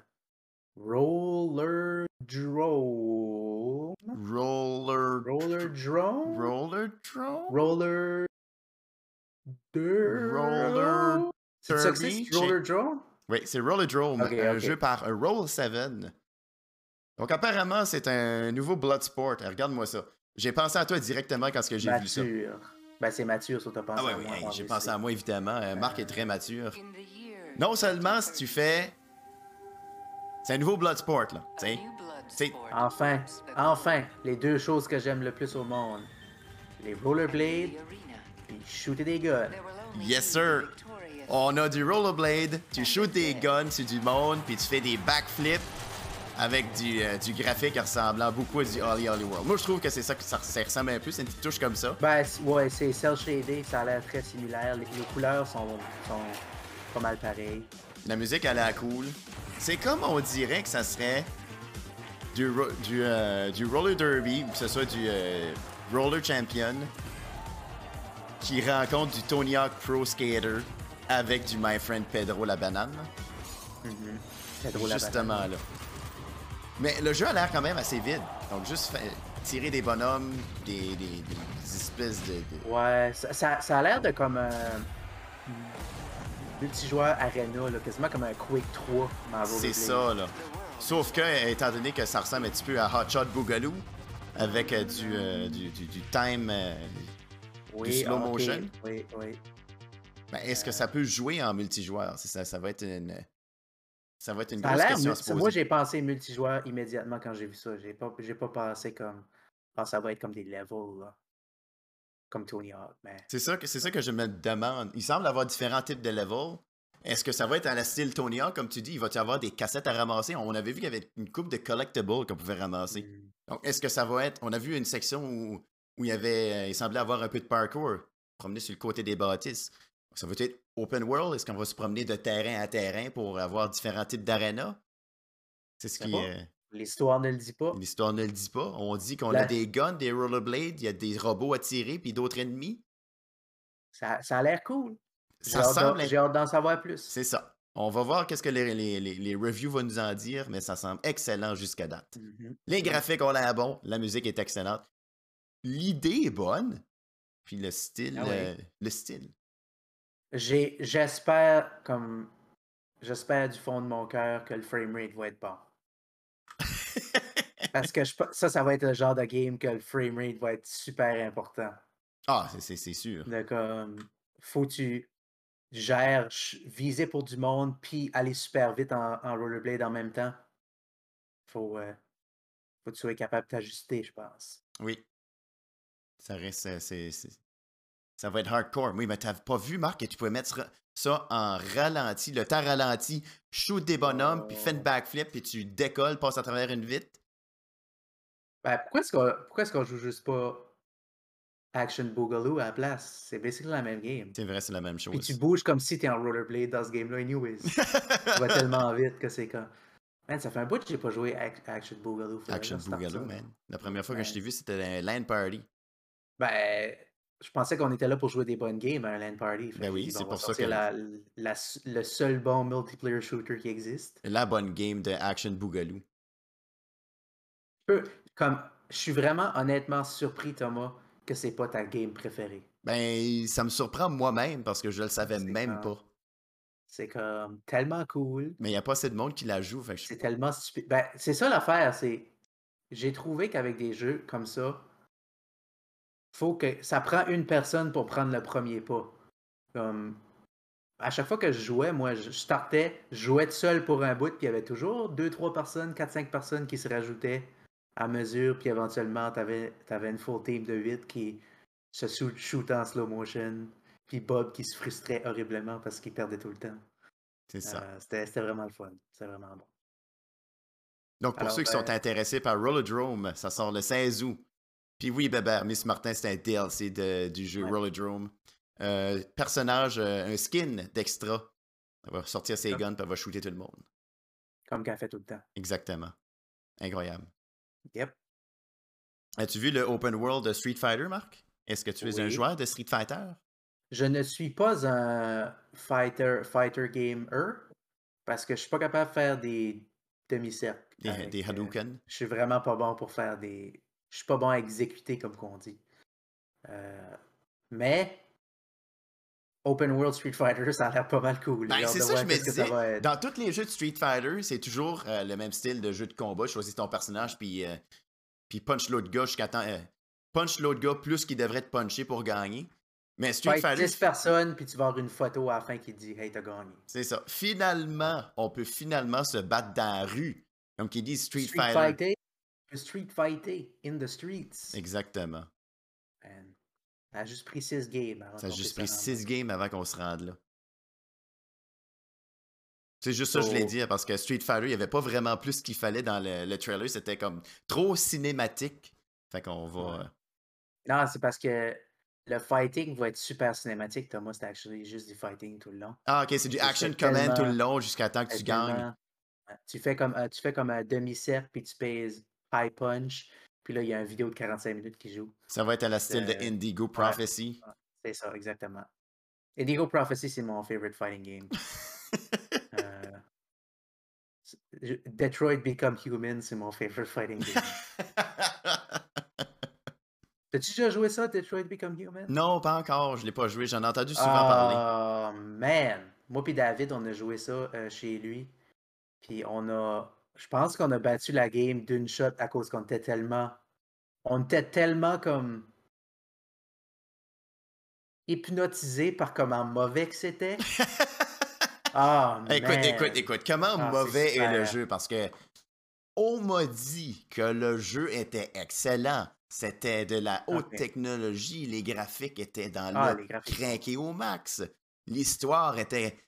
Roller Drone. Roller. Roller Drone? Roller Drone? Roller. Roller C'est ça que? Roller Drone? Oui, c'est Roller Drone, un jeu par euh, Roll7. Donc, apparemment, c'est un nouveau Bloodsport. Eh, Regarde-moi ça. J'ai pensé à toi directement quand ce que j'ai vu ça. Mature. Ben, c'est mature, ça, t'as pensé Ah ouais, à oui, moi. moi j'ai pensé à moi, évidemment. Euh, Marc est très mature. The year Non seulement si tu fais... C'est un nouveau Bloodsport, là. t'sais. Enfin, enfin, les deux choses que j'aime le plus au monde. Les rollerblades puis shooter des guns. Yes, sir. On a du rollerblade, tu shoots des guns sur du monde, puis tu fais des backflips avec du, euh, du graphique ressemblant beaucoup à du Holly Holly World. Moi, je trouve que c'est ça que ça, ça ressemble un peu, c'est une petite touche comme ça. Ben, ouais, c'est cel shaded, ça a l'air très similaire. Les, les couleurs sont, sont pas mal pareilles. La musique, elle a l'air cool. C'est comme on dirait que ça serait du, ro- du, euh, du roller derby, ou que ce soit du euh, roller champion, qui rencontre du Tony Hawk Pro Skater avec du My Friend Pedro la banane. À Justement là. Mais le jeu a l'air quand même assez vide. Donc juste tirer des bonhommes, des, des- des espèces de... de- Ouais, ça, ça, ça a l'air de comme un multijoueur arena, là, quasiment comme un Quake 3 dans C'est ça là. Sauf que, étant donné que ça ressemble un petit peu à Hot Shot Boogaloo, avec euh, du, euh, du, du- du time... euh, Oui, du slow ok, motion. Oui, oui. ben, Est-ce que ça peut jouer en multijoueur? Ça, ça va être une... Ça va être une Ça grosse question à mul- se poser. Moi, j'ai pensé multijoueur immédiatement quand j'ai vu ça. J'ai pas, j'ai pas pensé comme. Ah, ça va être comme des levels, là. Comme Tony Hawk, mais. C'est ça, que- c'est ça que je me demande. Il semble avoir différents types de levels. Est-ce que ça va être à la style Tony Hawk, comme tu dis? Il va y avoir des cassettes à ramasser? On avait vu qu'il y avait une coupe de collectibles qu'on pouvait ramasser. Hmm. Donc, est-ce que ça va être... On a vu une section où, où il y avait... euh, Il semblait avoir un peu de parkour. Promener sur le côté des bâtisses. Ça va être open world? Est-ce qu'on va se promener de terrain à terrain pour avoir différents types d'arénas? C'est ce qui... pas. euh, L'histoire ne le dit pas. L'histoire ne le dit pas. On dit qu'on La- a des guns, des rollerblades, il y a des robots à tirer, puis d'autres ennemis. Ça, ça a l'air cool. Ça semble... J'ai hâte d'en savoir plus. C'est ça. On va voir qu'est-ce que les, les, les, les reviews vont nous en dire, mais ça semble excellent jusqu'à date. Mhm. Les graphiques ont l'air bons, la musique est excellente. L'idée est bonne, puis le style, Ah euh, le style. J'ai- J'espère, comme. J'espère du fond de mon cœur que le framerate va être bon. [laughs] Parce que je ça, ça va être le genre de game que le framerate va être super important. ah, c'est- c'est sûr. De comme, faut que tu gères, viser pour du monde, puis aller super vite en, en rollerblade en même temps. Faut, euh, faut que tu sois capable de t'ajuster, je pense. Oui. Ça reste. euh, c'est- c'est- Ça va être hardcore. Oui, mais t'as pas vu, Marc, que tu pouvais mettre ça en ralenti, le temps ralenti, shoot des bonhommes, puis fais une backflip, puis tu décolles, passes à travers une vitre. Ben, pourquoi est-ce qu'on pourquoi est-ce qu'on joue juste pas Action Boogaloo à la place? C'est basically la même game. C'est vrai, c'est la même Puis chose. tu bouges comme si t'es en rollerblade dans ce game-là, anyways. [laughs] tu vas tellement vite que c'est comme. Man, ça fait un bout que j'ai pas joué Ac- Action Boogaloo. Action Boogaloo, man. La première fois que je Ouais. t'ai vu, c'était un LAN party. Ben, je pensais qu'on était là pour jouer des bonnes games à un LAN party. Ben oui, c'est pour ça que- la- la- le seul bon multiplayer shooter qui existe. La bonne game de Action Boogaloo. Comme, je suis vraiment honnêtement surpris, Thomas, que c'est pas ta game préférée. Ben, ça me surprend moi-même parce que je le savais même pas. C'est comme tellement cool. Mais il n'y a pas assez de monde qui la joue. Je- C'est tellement stupide. Ben, c'est ça l'affaire, c'est. J'ai trouvé qu'avec des jeux comme ça, faut que. Ça prend une personne pour prendre le premier pas. Comme. À chaque fois que je jouais, moi, je startais, je jouais tout seul pour un bout, puis il y avait toujours deux, trois personnes, quatre, cinq personnes qui se rajoutaient à mesure, puis éventuellement, tu avais, une full team de 8 qui se shoot, en slow motion, puis Bob qui se frustrait horriblement parce qu'il perdait tout le temps. C'est ça. Euh, C'était vraiment le fun. C'était vraiment bon. Donc, pour alors, ceux qui sont intéressés par Rollerdrome, ça sort le 16 août. Puis oui, Bébert, Miss Martin, c'est un DLC de- du jeu Ouais. Rollerdrome. Euh, personnage, euh, un skin d'extra. Elle va sortir ses guns puis elle va shooter tout le monde. Comme qu'elle fait tout le temps. Exactement. Incroyable. Yep. As-tu vu le open world de Street Fighter, Marc? Est-ce que tu es un joueur de Street Fighter? Je ne suis pas un fighter, fighter gamer parce que je suis pas capable de faire des demi-cercles. Des, des euh, Hadouken? je suis vraiment pas bon pour faire des. Je suis pas bon à exécuter comme qu'on dit. Euh, mais Open World Street Fighter, ça a l'air pas mal cool. Ben, c'est ça, je me disais. Dans tous les jeux de Street Fighter, c'est toujours euh, le même style de jeu de combat. Choisis ton personnage, puis, euh, puis punch l'autre gars jusqu'à temps. Punch l'autre gars plus qu'il devrait te puncher pour gagner. Mais Street Fighter. 10 personnes, puis tu vas avoir une photo à la fin qui dit Hey, t'as gagné. C'est ça. Finalement, on peut finalement se battre dans la rue. Comme qui dit Street, Street Fighter? Street Fighter in the streets. Exactement. Ça a juste pris 6 games. Avant ça a juste pris 6 games avant qu'on se rende là. C'est juste ça que je l'ai dit, parce que Street Fighter, il n'y avait pas vraiment plus qu'il fallait dans le, trailer. C'était comme trop cinématique. Fait qu'on va. Euh non, c'est parce que le fighting va être super cinématique, Thomas. C'est actually juste du fighting tout le long. Ah, ok, c'est du action command tout le long jusqu'à temps que tu gagnes. Tu fais comme, euh, tu fais comme un demi-cercle, puis tu pèses high punch, puis là, il y a une vidéo de 45 minutes qui joue. Ça va être à la style de euh, Indigo Prophecy. c'est ça, exactement. Indigo Prophecy, c'est mon favorite fighting game. [laughs] Euh, Detroit Become Human, c'est mon favorite fighting game. [laughs] T'as-tu déjà joué ça, Detroit Become Human? Non, pas encore. Je l'ai pas joué. J'en ai entendu souvent parler. Oh, man! Moi et David, on a joué ça euh, chez lui. Puis on a je pense qu'on a battu la game d'une shot à cause qu'on était tellement. On était tellement comme. hypnotisé par comment mauvais que c'était. [laughs] Ah, Écoute, écoute, écoute. Comment ah, mauvais est, le jeu? Parce que. On m'a dit que le jeu était excellent. C'était de la haute technologie. Les graphiques étaient dans ah, le craqué au max. L'histoire était,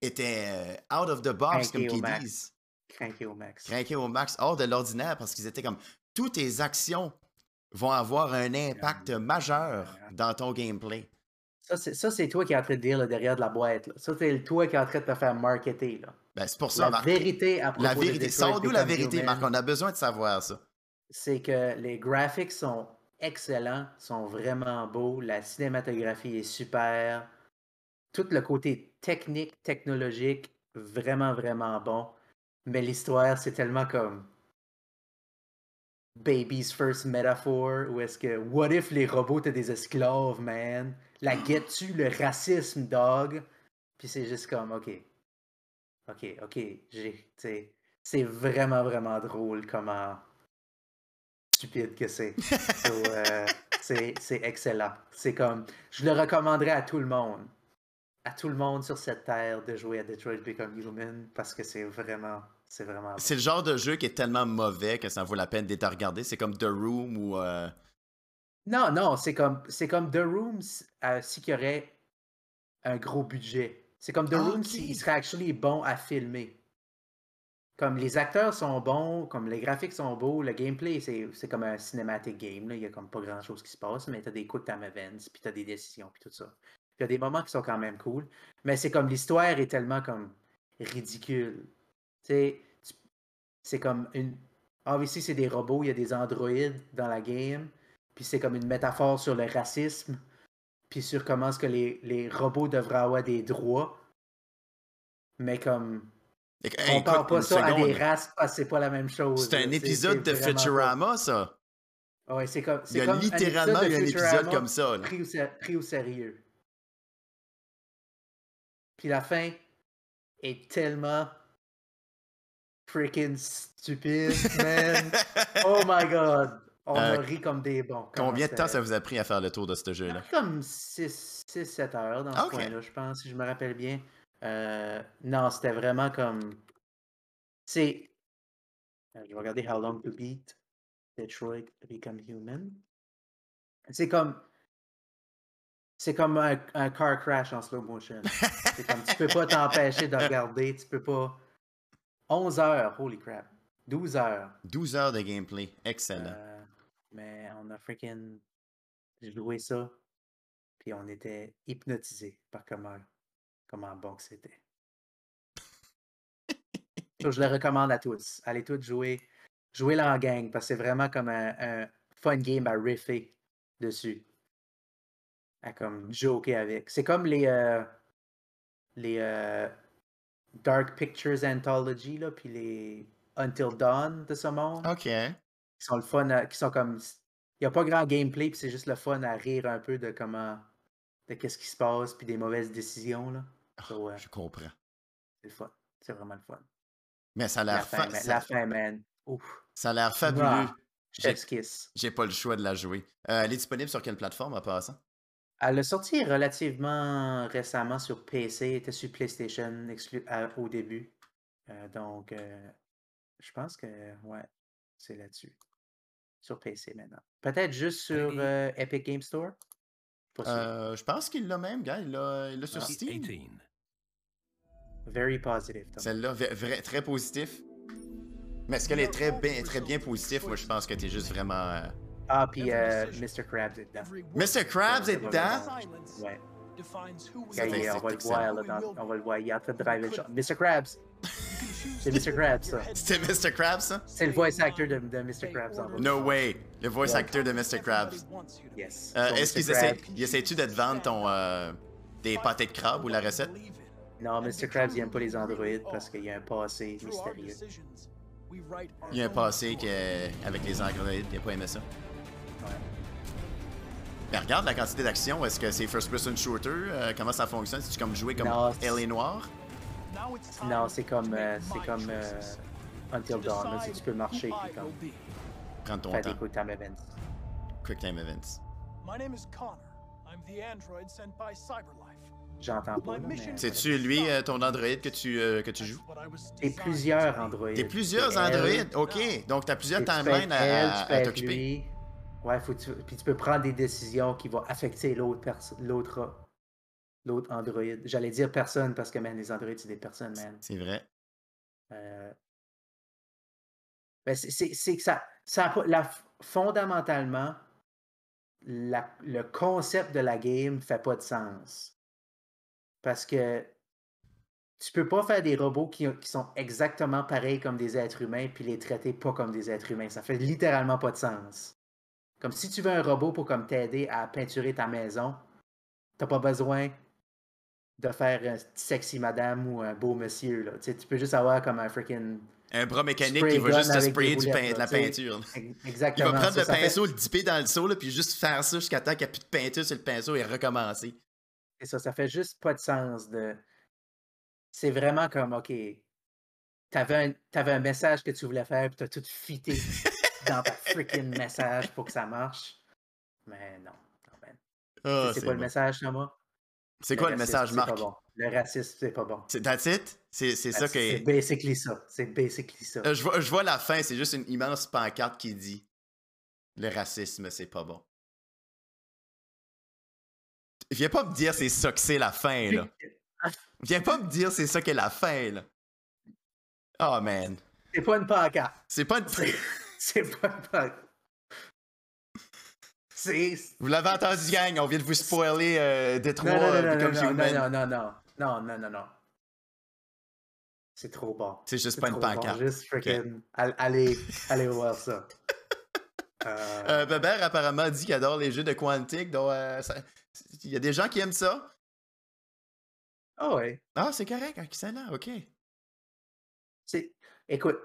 était euh, out of the box, comme ils disent. Craqué au max. Craqué au max, hors de l'ordinaire, parce qu'ils étaient comme. Toutes tes actions vont avoir un impact majeur dans ton gameplay. Ça, c'est toi qui es en train de dire derrière de la boîte. Ça, c'est toi qui es en train de te faire marketer. Ben, c'est pour ça, La vérité à propos La vérité. Sors-nous la vérité, Marc. On a besoin de savoir ça. C'est que les graphics sont excellents, sont vraiment beaux. La cinématographie est super. Tout le côté technique, technologique, vraiment, vraiment bon. Mais l'histoire, c'est tellement comme Baby's First Metaphor, où est-ce que What if les robots étaient des esclaves, man? La [gasps] guette-tu, le racisme, dog? Puis c'est juste comme, ok. Ok, ok, j'ai. C'est vraiment, vraiment drôle comment stupide que c'est. [laughs] Euh, c'est excellent. C'est comme. Je le recommanderais à tout le monde. À tout le monde sur cette terre de jouer à Detroit Become Human parce que c'est vraiment c'est vraiment. C'est le genre de jeu qui est tellement mauvais que ça vaut la peine d'être à regarder. C'est comme The Room ou. Euh, non, non, c'est comme, c'est comme The Room euh, s'il y aurait un gros budget. C'est comme The ah, Room s'il serait actually bon à filmer. Comme les acteurs sont bons, comme les graphiques sont beaux, le gameplay, c'est comme un cinématique game. Là. Il y a comme pas grand chose qui se passe, mais t'as des quick time events, puis t'as des décisions, puis tout ça. Il y a des moments qui sont quand même cool. Mais c'est comme l'histoire est tellement comme ridicule c'est comme une. Ah, ici, c'est des robots, il y a des androïdes dans la game. Puis c'est comme une métaphore sur le racisme. Puis sur comment est-ce que les, les, robots devraient avoir des droits. Mais comme. on parle pas ça à des races parce c'est pas la même chose. C'est un épisode de Futurama, ça. Ouais, c'est comme. Il y a littéralement un épisode comme ça. Pris, au, pris au sérieux. Puis la fin est tellement freaking stupide, [laughs] man. oh my god. On euh, a ri comme des bons. Combien de temps ça vous a pris à faire le tour de ce jeu-là? Comme 6-7 heures dans ce coin-là, je pense, si je me rappelle bien. Euh, non, c'était vraiment comme. C'est. Euh, je vais regarder How Long to Beat Detroit Become Human. C'est comme. C'est comme un, un, car crash en slow motion. [laughs] C'est comme tu peux pas t'empêcher de regarder, tu peux pas. 11 heures, holy crap. 12 heures. 12 heures de gameplay, excellent. Euh, mais on a freaking joué ça, puis on était hypnotisé par comment, comment bon que c'était. [laughs] je le recommande à tous. Allez tous jouer. Jouez là en gang, parce que c'est vraiment comme un, fun game à riffer dessus. À comme joker avec. C'est comme les. Euh, les. Euh, Dark Pictures Anthology, là, puis les Until Dawn de ce monde. OK. Qui sont le fun, qui sont comme. Il n'y a pas grand gameplay, puis c'est juste le fun à rire un peu de comment de qu'est-ce qui se passe, puis des mauvaises décisions. Là. Ah, So, euh, Je comprends. c'est le fun. C'est vraiment le fun. Mais ça a La l'air fa- ça, La fin, man. Ouf. ça a l'air fabuleux. Ah, Chef's kiss. j'ai pas le choix de la jouer. Euh, elle est disponible sur quelle plateforme en passant? Elle a sorti relativement récemment sur PC, elle était sur PlayStation exclu- à- au début. Euh, donc, euh, je pense que, ouais, c'est là-dessus. Sur PC maintenant. Peut-être juste sur euh, Epic Game Store? Pas sûr. Euh, je pense qu'il l'a même, gars. Il l'a il l'a sur Ah. Steam. 18. Very positive. Tom. Celle-là, v- vrai- très positif. Mais est-ce qu'elle est très bien, très bien positive? Moi, je pense que t'es juste vraiment. euh, Ah, puis euh, Mr. Krabs est dedans. Mr. Krabs est dedans? Ouais. Fait- il- on c'est va le voir, là, dans- on va le voir, il est en train de driver le char. Mr. Krabs! [laughs] C'est Mr. Krabs, ça. C'était Mr. Krabs, ça? C'est le voice actor de, de Mr. Krabs en. No way. Le voice Ouais. actor de Mr. Krabs. Yes. Euh, Est-ce qu'ils essaient, essaient-tu de te vendre ton, euh, des pâtés de crabe ou la recette? Non, Mr. Krabs, il aime pas les androïdes parce qu'il y a un passé mystérieux. Il y a un passé que, avec les androïdes, il a pas aimé ça. Mais regarde la quantité d'action. Est-ce que c'est first-person shooter? Euh, comment ça fonctionne? Si tu comme jouer comme Non, Elle est noire? Non, c'est comme, euh, c'est comme euh, Until Dawn, là, si tu peux marcher puis comme Prends ton faire des temps. quick time events. Quick time events. My name is Connor. I'm the android sent by Cyberlife. J'entends pas, mais... C'est-tu lui, euh, ton androïde que tu, euh, que tu joues? T'es plusieurs androïdes. T'es plusieurs T'es elle, androïdes? Ok. Donc t'as plusieurs et tu peux timelines être à, elle, à- tu peux à être t'occuper. lui. Ouais, faut tu... puis tu peux prendre des décisions qui vont affecter l'autre l'autre l'autre androïde. J'allais dire personne parce que man, les androïdes c'est des personnes, man. C'est vrai. Euh, ben, c'est- que ça, ça la, fondamentalement, la- le concept de la game fait pas de sens. Parce que tu peux pas faire des robots qui, qui sont exactement pareils comme des êtres humains puis les traiter pas comme des êtres humains. Ça fait littéralement pas de sens. Comme si tu veux un robot pour comme t'aider à peinturer ta maison, t'as pas besoin de faire un sexy madame ou un beau monsieur. Là. Tu peux juste avoir comme un freaking. Un bras mécanique qui va juste te sprayer du pain- de la peinture. Il Exactement. va prendre ça, le ça fait- pinceau, le dipper dans le seau, là, puis juste faire ça jusqu'à temps qu'il n'y a plus de peinture sur le pinceau et recommencer. C'est ça, ça fait juste pas de sens de. C'est vraiment comme, OK, t'avais un, t'avais un message que tu voulais faire, puis t'as tout fité [laughs] dans ta freaking message pour que ça marche. Mais non. man. Ah, c'est c'est quoi le message, Thomas? C'est quoi le message, c'est Marc? pas bon. Le racisme, c'est pas bon. C'est that's it? C'est c'est ça C'est que. basically ça. C'est basically ça. Euh, je, vois, je vois la fin, c'est juste une immense pancarte qui dit Le racisme, c'est pas bon. Viens pas me dire c'est ça que c'est la fin, là. [laughs] Viens pas me dire c'est ça qu'est la fin, là. Oh man. C'est pas une pancarte. C'est pas une. [laughs] [laughs] [laughs] C'est pas. C'est. Vous l'avez entendu, gang, on vient de vous spoiler euh, Détroit Non, non, non, euh, non, Become non, non, Human. non, non, non, non, non, non, non. C'est trop bon. C'est juste pas une bon. pancarte. Juste freaking. all- Allez, allez voir ça. [laughs] Euh, Euh, Bébert apparemment dit qu'il adore les jeux de Quantic, donc euh, ça- il y a des gens qui aiment ça. Ah ouais. Ah, c'est correct, excellent, ok. C'est, écoute,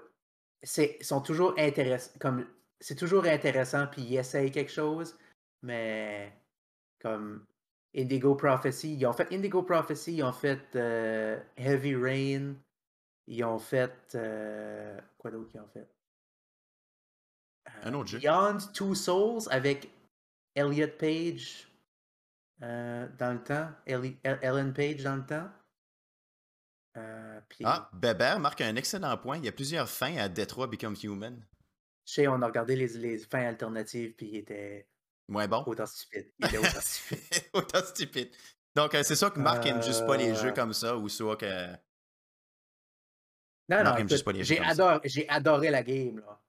c'est, sont toujours intéressants. Comme, c'est toujours intéressant, puis ils essayent quelque chose, mais comme Indigo Prophecy, ils ont fait Indigo Prophecy, ils ont fait euh, Heavy Rain, ils ont fait. euh, quoi d'autre qu'ils ont fait? Un Euh, jeu. Beyond Two Souls avec Elliot Page euh, dans le temps, Ellie- El- Ellen Page dans le temps. Euh, puis- Ah, Bébert marque un excellent point. Il y a plusieurs fins à Detroit Become Human. Je sais, on a regardé les, les fins alternatives, puis il était Moins bon. autant stupide. Il était autant stupide. [laughs] Autant stupide. Donc, euh, c'est ça que Marc aime juste pas les Euh. jeux comme ça, ou soit que. Non, Marc non, aime juste écoute, pas les jeux j'ai adoré, j'ai adoré la game, là.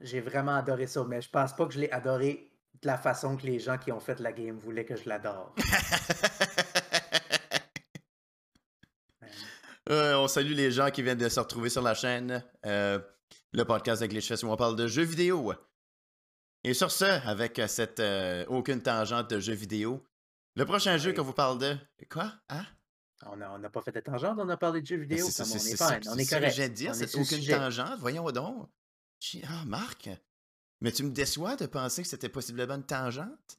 J'ai vraiment adoré ça, mais je pense pas que je l'ai adoré de la façon que les gens qui ont fait la game voulaient que je l'adore. [laughs] Euh, on salue les gens qui viennent de se retrouver sur la chaîne. Euh, le podcast de Glitchfest où on parle de jeux vidéo. Et sur ce, avec cette euh, aucune tangente de jeux vidéo, le prochain jeu qu'on vous parle de. Quoi? Hein? On n'a pas fait de tangente, on a parlé de jeux Ben, vidéo, c'est ça, comme on c'est- est c'est que- on c'est est que correct. je viens de dire, c'est aucune sujet. tangente. Voyons donc. Ah, Marc. Mais tu me déçois de penser que c'était possiblement une tangente?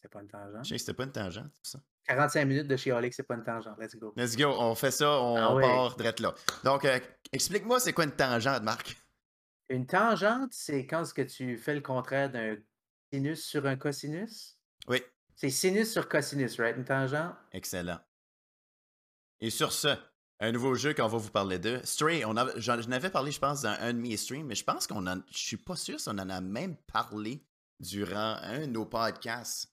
C'est pas une tangente. Je sais que c'était pas une tangente, c'est ça. 45 minutes de chialer que c'est pas une tangente. Let's go. Let's go, on fait ça, on Ah ouais. part direct là. Donc, euh, explique-moi, c'est quoi une tangente, Marc? Une tangente, c'est quand ce que tu fais le contraire d'un sinus sur un cosinus? Oui, C'est sinus sur cosinus, right? Une tangente? excellent. Et sur ce, un nouveau jeu qu'on va vous parler de. Stray, on a, j'en, j'en avais parlé, je pense, dans un de mes streams, mais je pense qu'on en. Je suis pas sûr si on en a même parlé durant un de nos podcasts.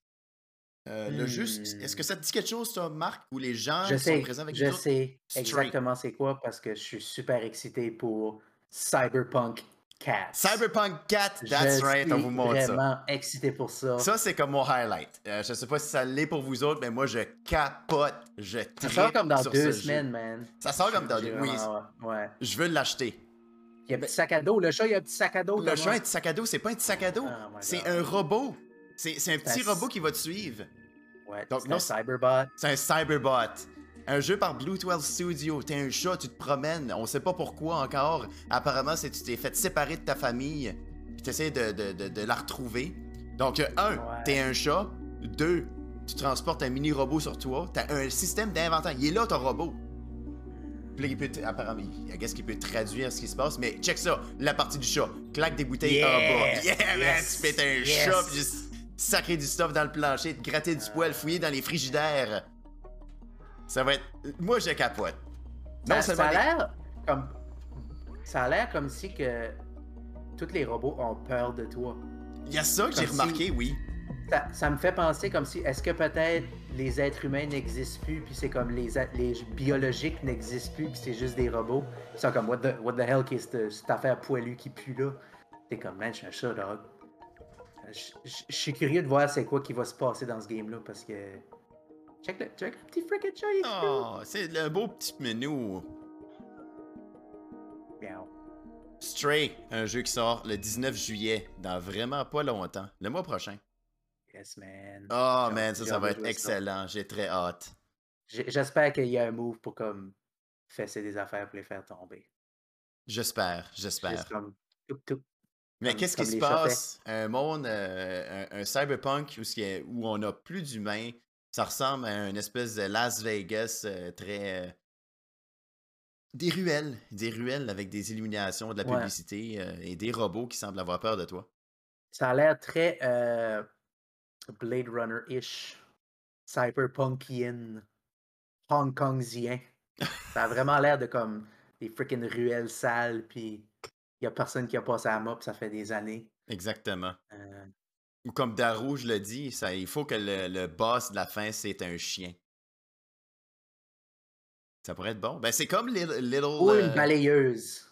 Euh, Le jeu, est-ce que ça te dit quelque chose, toi, Marc, où les gens Je qui sont sais, présents avec je sais exactement c'est quoi parce que je suis super excité pour Cyberpunk 4. Cyberpunk 4, that's je right, on suis vous montre ça. vraiment excité pour ça. Ça, c'est comme mon highlight. Euh, je sais pas si ça l'est pour vous autres, mais moi, je capote. Je ça sort comme dans deux ce jeu. man. Ça sort comme dans deux. Oui, vraiment- Ouais. je veux l'acheter. Il y a un petit sac à dos. Le chat, il y a un petit sac à dos. Le chat, un petit sac à dos, c'est pas un petit sac à dos. Oh my c'est God. un robot. C'est un petit un- robot qui va te suivre. Ouais, Donc, c'est non, un Cyberbot. C'est un Cyberbot. Un jeu par Blue 12 Studio. T'es un chat, tu te promènes. On sait pas pourquoi encore. Apparemment, c'est tu t'es fait séparer de ta famille. Puis t'essaies de, de, de, de la retrouver. Donc, euh, un, Ouais. t'es un chat. Deux, tu transportes un mini-robot sur toi. T'as un système d'inventaire. Il est là, ton robot. Puis là, il peut, apparemment, il- qu'est-ce qu'il peut traduire ce qui se passe, mais check ça, la partie du chat, claque des bouteilles en bas. Yeah! Man, tu fais un Yes! chat, puis juste sacrer du stuff dans le plancher, te gratter du poil, fouiller dans les frigidaires. Ça va être. Moi, je capote. Ça, ça a l'air comme. Ça a l'air comme si que tous les robots ont peur de toi. Il y a ça que j'ai si- remarqué, oui. Ça, ça me fait penser comme si, est-ce que peut-être les êtres humains n'existent plus, puis c'est comme les, les biologiques n'existent plus, puis c'est juste des robots. Ils sont comme, what the, what the hell, qu'est-ce que cette affaire poilue qui pue là? T'es comme, man, je suis un chat, dog. Je je- je suis curieux de voir c'est quoi qui va se passer dans ce game-là, parce que. Check le, check le petit frickin' chat. Oh, c'est le beau petit menu. Miaou. Stray, un jeu qui sort le 19 juillet, dans vraiment pas longtemps, le mois prochain. Yes, man. Oh man, ça, ça va être excellent. J'ai très hâte. J'espère qu'il y a un move pour comme fesser des affaires pour les faire tomber. J'espère, j'espère. Juste comme toup, toup. Mais qu'est-ce qui se les chats passe? Un monde, euh, un, un cyberpunk où, où on a plus d'humains. Ça ressemble à une espèce de Las Vegas euh, très. euh, Des ruelles. Des ruelles avec des illuminations, de la Ouais. publicité euh, et des robots qui semblent avoir peur de toi. Ça a l'air très euh, Blade Runner-ish, cyberpunkian, Hong Kongien. Ça a vraiment l'air de comme des freaking ruelles sales, puis il y a personne qui a passé à mop, ça fait des années. Exactement. Euh, Ou comme Darouge le dit, ça, il faut que le, le boss de la fin, c'est un chien. Ça pourrait être bon. Ben, c'est comme Little. little, Ou euh, une balayeuse.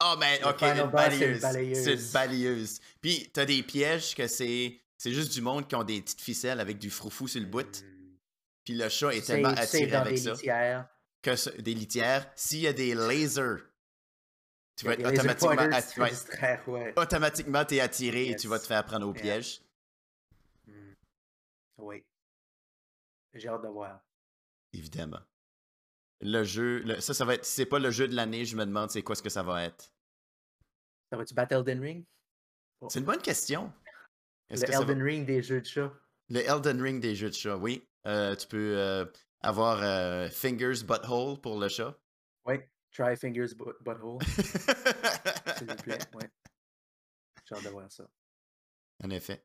Ah, ben, Le ok, une boss, c'est une balayeuse. C'est une balayeuse. Puis, t'as des pièges que c'est. C'est juste du monde qui ont des petites ficelles avec du froufou sur le bout. Hmm. Puis le chat est tellement attiré dans avec des ça. litières. Que ce- des litières. S'il y a des lasers, tu vas être automatiquement, tu distraire, ouais. automatiquement t'es attiré et tu vas te faire prendre au Yeah. piège. Hmm. Oui. J'ai hâte de voir. Évidemment. Le jeu, le- ça, ça va être. Si c'est pas le jeu de l'année, je me demande c'est quoi ce que ça va être. Ça va-tu battre Elden Ring? C'est une bonne question. Le que ça va- Elden Ring des jeux de chat. Le Elden Ring des jeux de chat, oui. Euh, tu peux euh, avoir euh, Fingers Butthole pour le chat. Oui. Try Fingers but- Butthole, s'il vous plaît. Ouais. J'ai hâte de voir ça. en effet.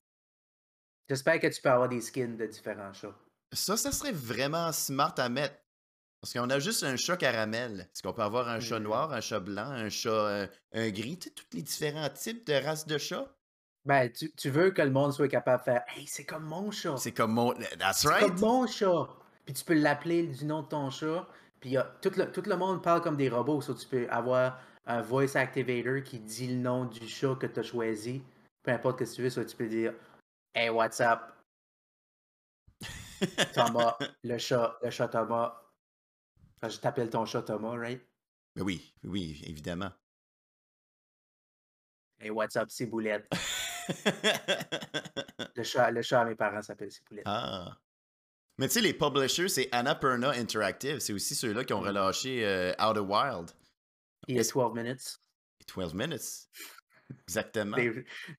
J'espère que tu peux avoir des skins de différents chats. Ça, ça serait vraiment smart à mettre. Parce qu'on a juste un chat caramel. Est-ce qu'on peut avoir un chat Mhm. noir, un chat blanc, un chat euh, un gris? Tu sais, tous les différents types de races de chats. Ben, tu, tu veux que le monde soit capable de faire Hey, c'est comme mon chat. C'est comme mon. That's C'est right! comme mon chat. Puis tu peux l'appeler du nom de ton chat. Puis a- tout, le, tout le monde parle comme des robots. So tu peux avoir un voice activator qui dit le nom du chat que tu as choisi. Peu importe ce que tu veux, soit tu peux dire Hey, what's up? [laughs] Thomas, le chat, le chat Thomas. Enfin, je t'appelle ton chat Thomas, right? Mais oui, oui, évidemment. Hey, what's up, Ciboulette? [laughs] Le chat, le chat à mes parents s'appelle Ciboulette. ah. Mais tu sais, les publishers, c'est Annapurna Interactive. C'est aussi ceux-là qui ont relâché euh, Outer Wild. Il y a 12 minutes. 12 minutes. [laughs] Exactement.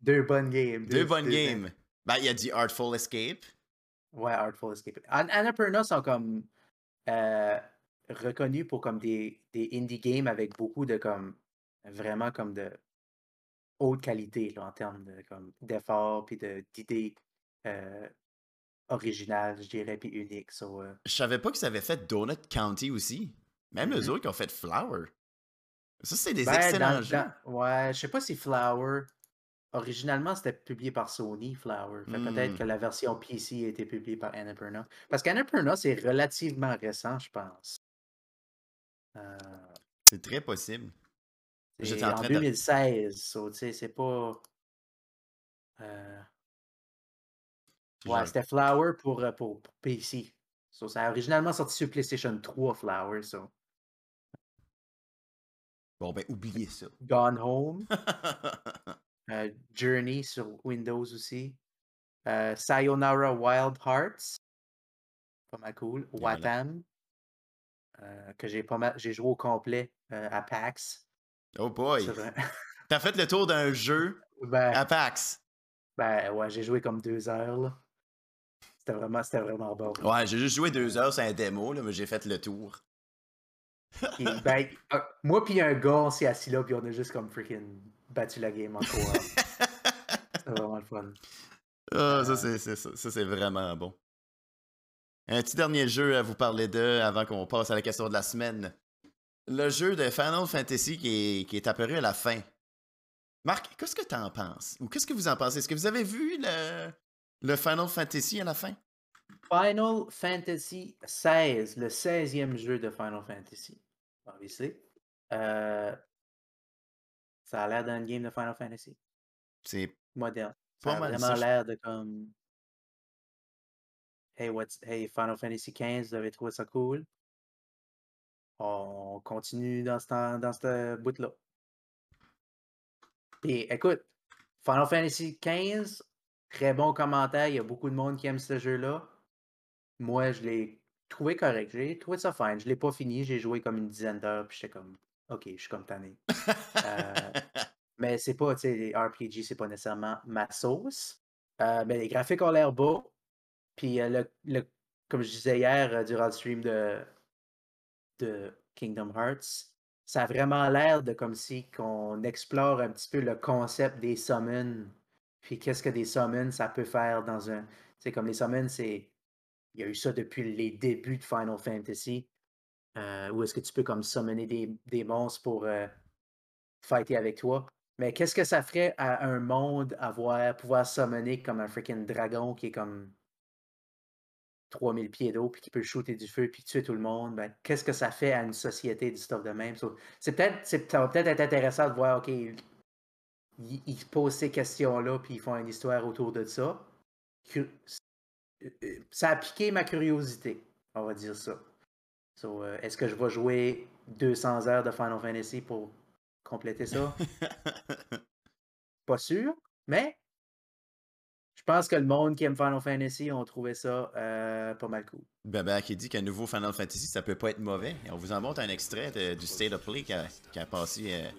Deux bonnes games. Deux bonnes games. Ben, il y a The Artful Escape. Ouais, Artful Escape. An- Annapurna sont comme euh, reconnus pour comme des, des indie games avec beaucoup de comme vraiment comme de haute qualité là, en termes de comme d'efforts puis de d'idées euh, originales, je dirais, puis uniques. So, euh, Je savais pas qu'ils avaient fait Donut County aussi. Même eux Mhm. autres qui ont fait Flower. Ça, c'est des ben, excellents dans- jeux. dans- ouais, je sais pas si Flower. Originalement, c'était publié par Sony, Flower. Peut-être Hmm. que la version PC a été publiée par Annapurna. Parce qu'Annapurna, c'est relativement récent, je pense. Euh, C'est très possible. C'est J'étais en en train de- 2016, so, tu sais, c'est pas. euh, Ouais, c'était Flower pour, euh, pour, pour PC. So, ça a originalement sorti sur PlayStation 3, Flower. So. Bon, ben, oubliez ça. Gone Home, [laughs] euh, Journey sur Windows aussi. euh, Sayonara Wild Hearts, pas mal cool. Watam, euh, que j'ai pas mal, j'ai joué au complet à PAX. oh boy. T'as fait le tour d'un jeu [laughs] ben, à PAX. ben, ouais, j'ai joué comme deux heures. là. C'était vraiment, c'était vraiment bon. Ouais, j'ai juste joué deux heures, c'est un démo, là, mais j'ai fait le tour. [laughs] Ben, euh, moi puis un gars, on s'est assis là, puis on a juste comme freaking battu la game en courant. [laughs] C'était vraiment le fun. Ah, ça, c'est, c'est- ça, ça, c'est vraiment bon. Un petit dernier jeu à vous parler de avant qu'on passe à la question de la semaine. Le jeu de Final Fantasy qui est, qui est apparu à la fin. Marc, qu'est-ce que tu en penses? Ou qu'est-ce que vous en pensez? Est-ce que vous avez vu le, le Final Fantasy à la fin? Final Fantasy XVI, le 16e jeu de Final Fantasy. Obviously. Euh, ça a l'air d'un game de Final Fantasy. C'est Moderne. Pas Ça a vraiment l'air de comme. Hey, what's... hey, Final Fantasy XV, vous avez trouvé ça cool? On continue dans ce, dans ce bout-là. Puis écoute, Final Fantasy XV, très bon commentaire. Il y a beaucoup de monde qui aime ce jeu-là. Moi, je l'ai trouvé correct. J'ai trouvé ça fine. Je l'ai pas fini. J'ai joué comme une dizaine d'heures. Puis j'étais comme, OK, je suis comme tanné. [laughs] Euh, mais c'est pas, tu sais, les RPG, c'est pas nécessairement ma sauce. Euh, mais les graphiques ont l'air beaux. Puis, euh, le, le- comme je disais hier durant le stream de, de Kingdom Hearts, ça a vraiment l'air de comme si qu'on explore un petit peu le concept des summons. Puis, qu'est-ce que des summons, ça peut faire dans un. Sais, comme les summons, c'est. Il y a eu ça depuis les débuts de Final Fantasy. euh, où est-ce que tu peux comme summoner des, des monstres pour euh, fighter avec toi. Mais qu'est-ce que ça ferait à un monde avoir pouvoir summoner comme un freaking dragon qui est comme 3000 pieds d'eau puis qui peut shooter du feu puis tuer tout le monde? Ben, qu'est-ce que ça fait à une société du stuff de même? C'est peut-être, c'est- ça va peut-être être intéressant de voir, OK, ils, ils se posent ces questions-là puis ils font une histoire autour de ça. Euh, euh, Ça a piqué ma curiosité, on va dire ça. So, euh, est-ce que je vais jouer 200 heures de Final Fantasy pour compléter ça? [laughs] Pas sûr, mais je pense que le monde qui aime Final Fantasy ont trouvé ça euh, pas mal cool. Baba qui dit qu'un nouveau Final Fantasy, ça peut pas être mauvais. On vous en montre un extrait de- du State of Play qui a, passé euh,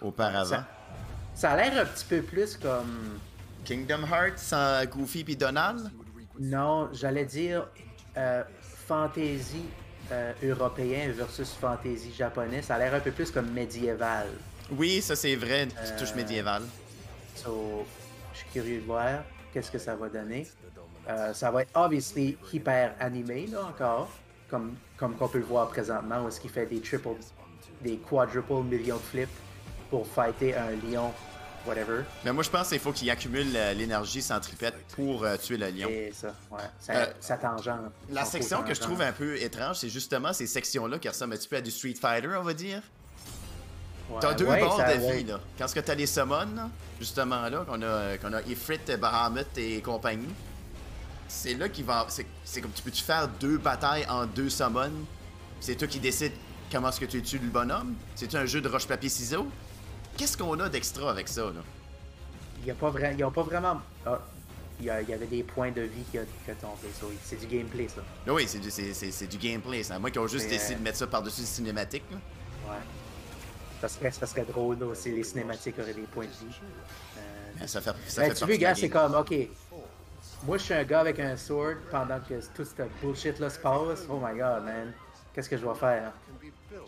auparavant. Ça, ça a l'air un petit peu plus comme. Kingdom Hearts sans Goofy puis Donald? Non, j'allais dire euh, fantasy euh, européen versus fantasy japonais. Ça a l'air un peu plus comme médiéval. Oui, ça c'est vrai, une petite touche Euh, médiévale. So, je suis curieux de voir qu'est-ce que ça va donner. Ça va être obviously hyper animé là encore, comme comme qu'on peut le voir présentement, où est-ce qu'il fait des triple, des quadruple millions de flips pour fighter un lion, whatever. Mais moi je pense qu'il faut qu'il accumule euh, l'énergie centripète pour euh, tuer le lion. Et ça, ouais, ça, Euh, ça tangente. La section que je trouve un peu étrange, c'est justement ces sections-là qui ressemblent un petit peu à du Street Fighter, on va dire. Ouais, T'as deux ouais, bords de vie, ouais. là. Quand ce que t'as les summons, là, justement là, qu'on a, qu'on a Ifrit, Bahamut et compagnie, c'est là qu'il va. C'est, c'est comme tu peux-tu faire deux batailles en deux summons. C'est toi qui décides comment est-ce que tu tues le bonhomme? C'est un jeu de roche-papier-ciseaux. Qu'est-ce qu'on a d'extra avec ça, là? Il y a pas vrai, ils ont pas vraiment. ah, il, y a- il y avait des points de vie qui a tombé. so, c'est du gameplay, ça. Là, oui, c'est du, c'est, du gameplay, ça. Moi qui ont juste Mais, décidé euh, de mettre ça par-dessus les cinématiques, là. Ouais. Ça serait, ça serait drôle là, si les cinématiques auraient des points de vie. Euh, Ça fait, ça ben, fait tu la gars, c'est comme, ok, Moi, je suis un gars avec un sword pendant que tout ce bullshit-là se passe. Oh my god, man. Qu'est-ce que je vais faire?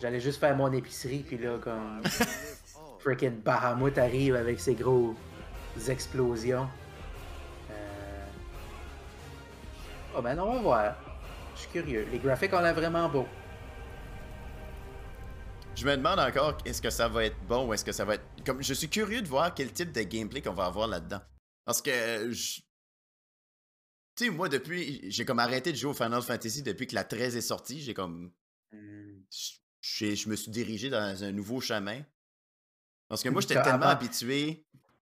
J'allais juste faire mon épicerie, puis là, comme. [laughs] Freaking Bahamut arrive avec ses gros explosions. Euh... Oh ben, on va voir. Je suis curieux. Les graphiques ont l'air vraiment beaux. Je me demande encore est-ce que ça va être bon ou est-ce que ça va être. Comme je suis curieux de voir quel type de gameplay qu'on va avoir là-dedans. Parce que je... Tu sais, moi, depuis. J'ai comme arrêté de jouer au Final Fantasy depuis que la 13 est sortie. J'ai comme. Hmm. Je, je me suis dirigé dans un nouveau chemin. Parce que moi, j'étais tellement habitué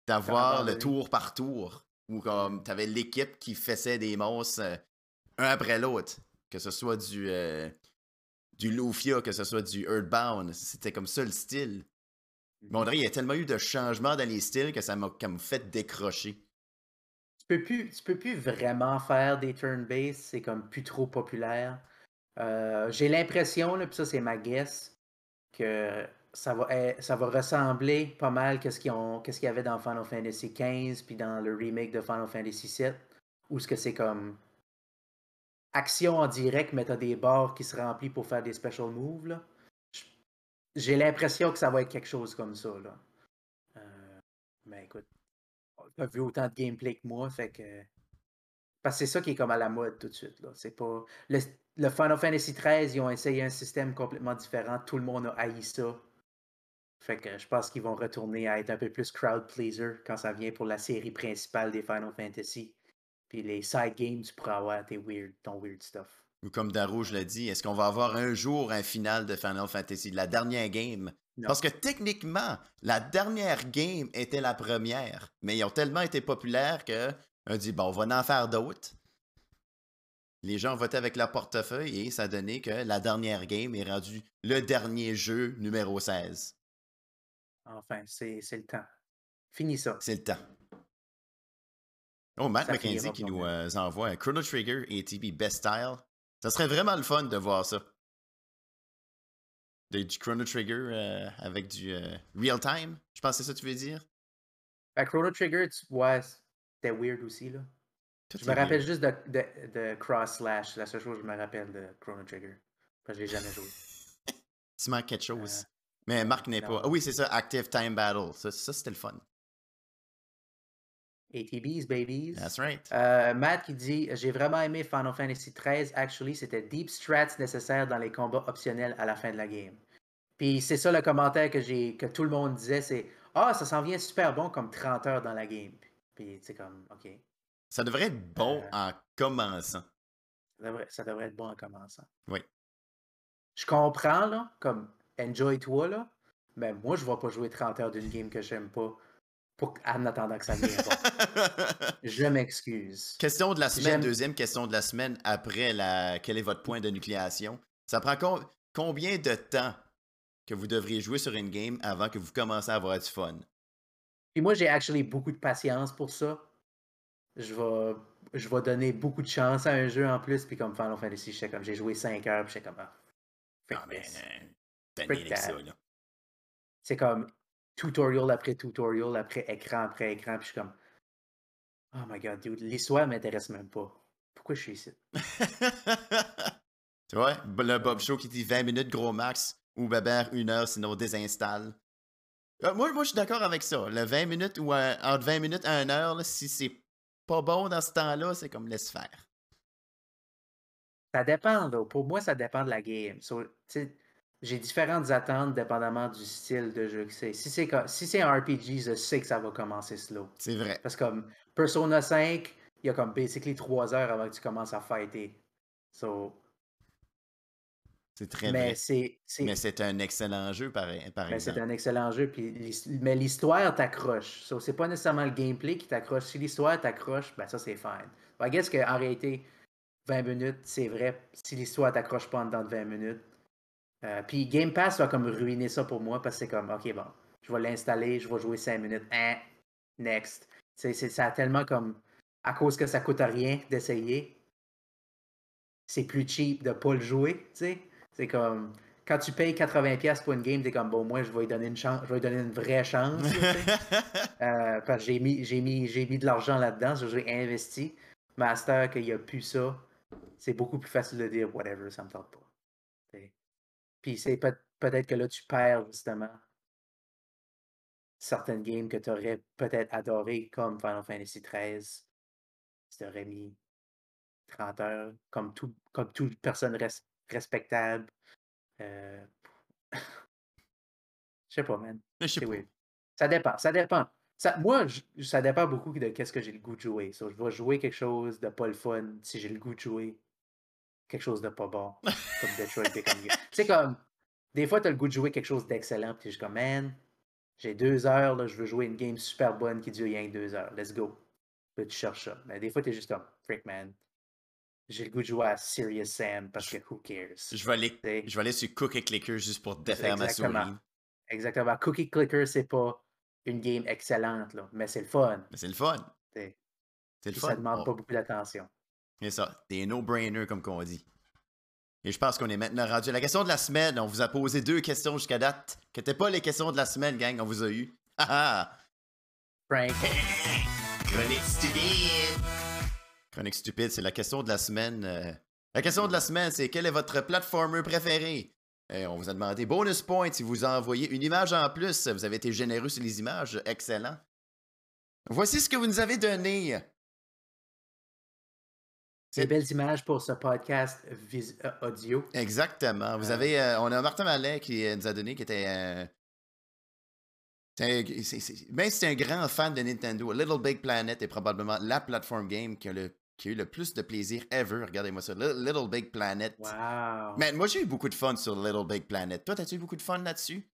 d'avoir le tour par tour. Où comme t'avais l'équipe qui faisait des monstres euh, un après l'autre. Que ce soit du. euh, du Lufia, que ce soit du Earthbound. C'était comme ça le style. Mais on dirait qu'il y a tellement eu de changements dans les styles que ça m'a comme fait décrocher. Tu peux plus, tu peux plus vraiment faire des turn-based, c'est comme plus trop populaire. Euh, J'ai l'impression, là, puis ça c'est ma guess, que ça va, ça va ressembler pas mal qu'est-ce qu'il y avait dans Final Fantasy XV puis dans le remake de Final Fantasy VII, où ce que c'est comme action en direct, mais t'as des barres qui se remplissent pour faire des special moves. J'ai l'impression que ça va être quelque chose comme ça. Là. Euh, mais écoute, t'as vu autant de gameplay que moi, fait que. Parce que c'est ça qui est comme à la mode tout de suite. C'est pas. Le, le Final Fantasy XIII, ils ont essayé un système complètement différent. Tout le monde a haï ça. Fait que je pense qu'ils vont retourner à être un peu plus crowd pleaser quand ça vient pour la série principale des Final Fantasy. Puis les side games, tu pourras avoir tes weird, ton weird stuff. Ou comme Darouge l'a dit, est-ce qu'on va avoir un jour un final de Final Fantasy, la dernière game? Non. Parce que techniquement, la dernière game était la première, mais ils ont tellement été populaires que on dit bon, on va en faire d'autres. Les gens voté avec leur portefeuille et ça a donné que la dernière game est rendue le dernier jeu numéro 16. Enfin, c'est le temps. Fini ça. C'est le temps. Oh, Matt Ça McKenzie qui nous euh, envoie un Chrono Trigger et ATB Best Style. Ça serait vraiment le fun de voir ça. De- du Chrono Trigger euh, avec du euh, real time. Je pense que c'est ça que tu veux dire? Ben, Chrono Trigger, tu vois, c'était weird aussi. Là. Tout Je me rappelle juste de, de, de Cross Slash. La seule chose que je me rappelle de Chrono Trigger. Parce que je l'ai jamais joué. [laughs] Tu manques quelque chose. Mais Marc n'est pas. Ah oui, c'est ça, Active Time Battle. Ça, ça, c'était le fun. ATBs, babies. That's right. Euh, Matt qui dit J'ai vraiment aimé Final Fantasy XIII. Actually, c'était deep strats nécessaires dans les combats optionnels à la fin de la game. Puis c'est ça le commentaire que j'ai que tout le monde disait c'est Ah, ça s'en vient super bon comme 30 heures dans la game. Puis c'est comme OK. Ça devrait être bon Euh. en commençant. Ça devrait, ça devrait être bon en commençant. Oui. Je comprends, là, comme enjoy-toi, là. Mais moi, je ne vais pas jouer 30 heures d'une game que j'aime pas pour, en attendant que ça vienne. [laughs] Je m'excuse. Question de la semaine, deuxième question de la semaine après la quel est votre point de nucléation? Ça prend com- combien de temps que vous devriez jouer sur une game avant que vous commencez à avoir du fun? Puis moi, j'ai actually beaucoup de patience pour ça. Je vais, je vais donner beaucoup de chance à un jeu en plus. Puis comme Final Fantasy, j'étais comme j'ai joué 5 heures, puis j'étais comme ah, ça, là. C'est comme tutorial après tutorial, après écran après écran, puis je suis comme Oh my god, dude, l'histoire m'intéresse même pas. Pourquoi je suis ici? [laughs] tu vois, le Bob Show qui dit 20 minutes gros max ou Bébert une heure sinon désinstalle. Euh, moi, moi je suis d'accord avec ça. Le 20 minutes ou euh, entre 20 minutes et 1 heure, là, si c'est pas bon dans ce temps-là, c'est comme laisse faire. Ça dépend, là. Pour moi, ça dépend de la game. So, j'ai différentes attentes dépendamment du style de jeu que c'est. Si c'est si c'est un RPG, je sais que ça va commencer slow. C'est vrai. Parce que comme Persona 5, il y a comme basically 3 heures avant que tu commences à fighter. So, C'est très mais vrai. c'est c'est- Mais c'est un excellent jeu, par, par mais c'est exemple. un excellent jeu. Puis mais l'histoire t'accroche. So, c'est pas nécessairement le gameplay qui t'accroche. Si l'histoire t'accroche, ben ça c'est fine. I guess qu'en réalité, 20 minutes, c'est vrai. Si l'histoire t'accroche pas en dedans de 20 minutes. Euh, puis Game Pass va comme ruiner ça pour moi parce que c'est comme, ok, bon, je vais l'installer, je vais jouer 5 minutes. Hein, next. C'est, ça a tellement comme, à cause que ça coûte rien d'essayer, c'est plus cheap de pas le jouer, tu sais. C'est comme, quand tu payes 80$ pour une game, t'es comme, bon, moi, je vais lui donner une chance, je vais lui donner une vraie chance. [laughs] Euh, parce que j'ai mis, j'ai mis, j'ai mis de l'argent là-dedans, j'ai investi. Master, qu'il n'y a plus ça, c'est beaucoup plus facile de dire whatever, ça me tente pas. Puis c'est peut- peut-être que là, tu perds justement certaines games que tu aurais peut-être adoré, comme Final Fantasy XIII. Si tu aurais mis 30 heures, comme, tout, comme toute personne res- respectable. Euh... Je sais pas, man. Mais je sais pas. weird. Ça dépend. Ça dépend. Ça, moi, je- ça dépend beaucoup de qu'est-ce que j'ai le goût de jouer. So, je vais jouer quelque chose de pas le fun si j'ai le goût de jouer quelque chose de pas bon. [laughs] Comme Detroit Become Human. Tu sais, comme, des fois, tu as le goût de jouer quelque chose d'excellent, puis es juste comme, man, j'ai deux heures, là, je veux jouer une game super bonne qui dure rien que deux heures. Let's go. Puis tu cherches ça. Mais des fois, tu es juste comme, freak, man. J'ai le goût de jouer à Serious Sam parce que who cares? Je vais aller, T'sais? je vais aller sur Cookie Clicker juste pour défaire ma Exactement. souris. Exactement. Cookie Clicker, c'est pas une game excellente, là, mais c'est le fun. Mais c'est le fun. C'est le fun. ça demande pas beaucoup d'attention. C'est ça. Des no-brainers, comme qu'on dit. Et je pense qu'on est maintenant rendu à la question de la semaine. On vous a posé deux questions jusqu'à date, qui n'étaient pas les questions de la semaine, gang. On vous a eu. Ah ah! Frank, Chronique stupide! Chronique stupide, c'est la question de la semaine. euh, La question de la semaine, c'est quel est votre platformer préféré? Euh, on vous a demandé bonus points si vous envoyez une image en plus. Vous avez été généreux sur les images. Excellent. Voici ce que vous nous avez donné. Des belles images pour ce podcast vis- euh, audio. Exactement. Vous Euh. avez, euh, on a Martin Mallet qui nous a donné, qui était. euh, c'est un- c'est- c'est- même si c'est un grand fan de Nintendo, Little Big Planet est probablement la plateforme game qui a, le, qui a eu le plus de plaisir ever. Regardez-moi ça. Li- Little Big Planet. Wow. Man, moi j'ai eu beaucoup de fun sur Little Big Planet. Toi, as-tu eu beaucoup de fun là-dessus?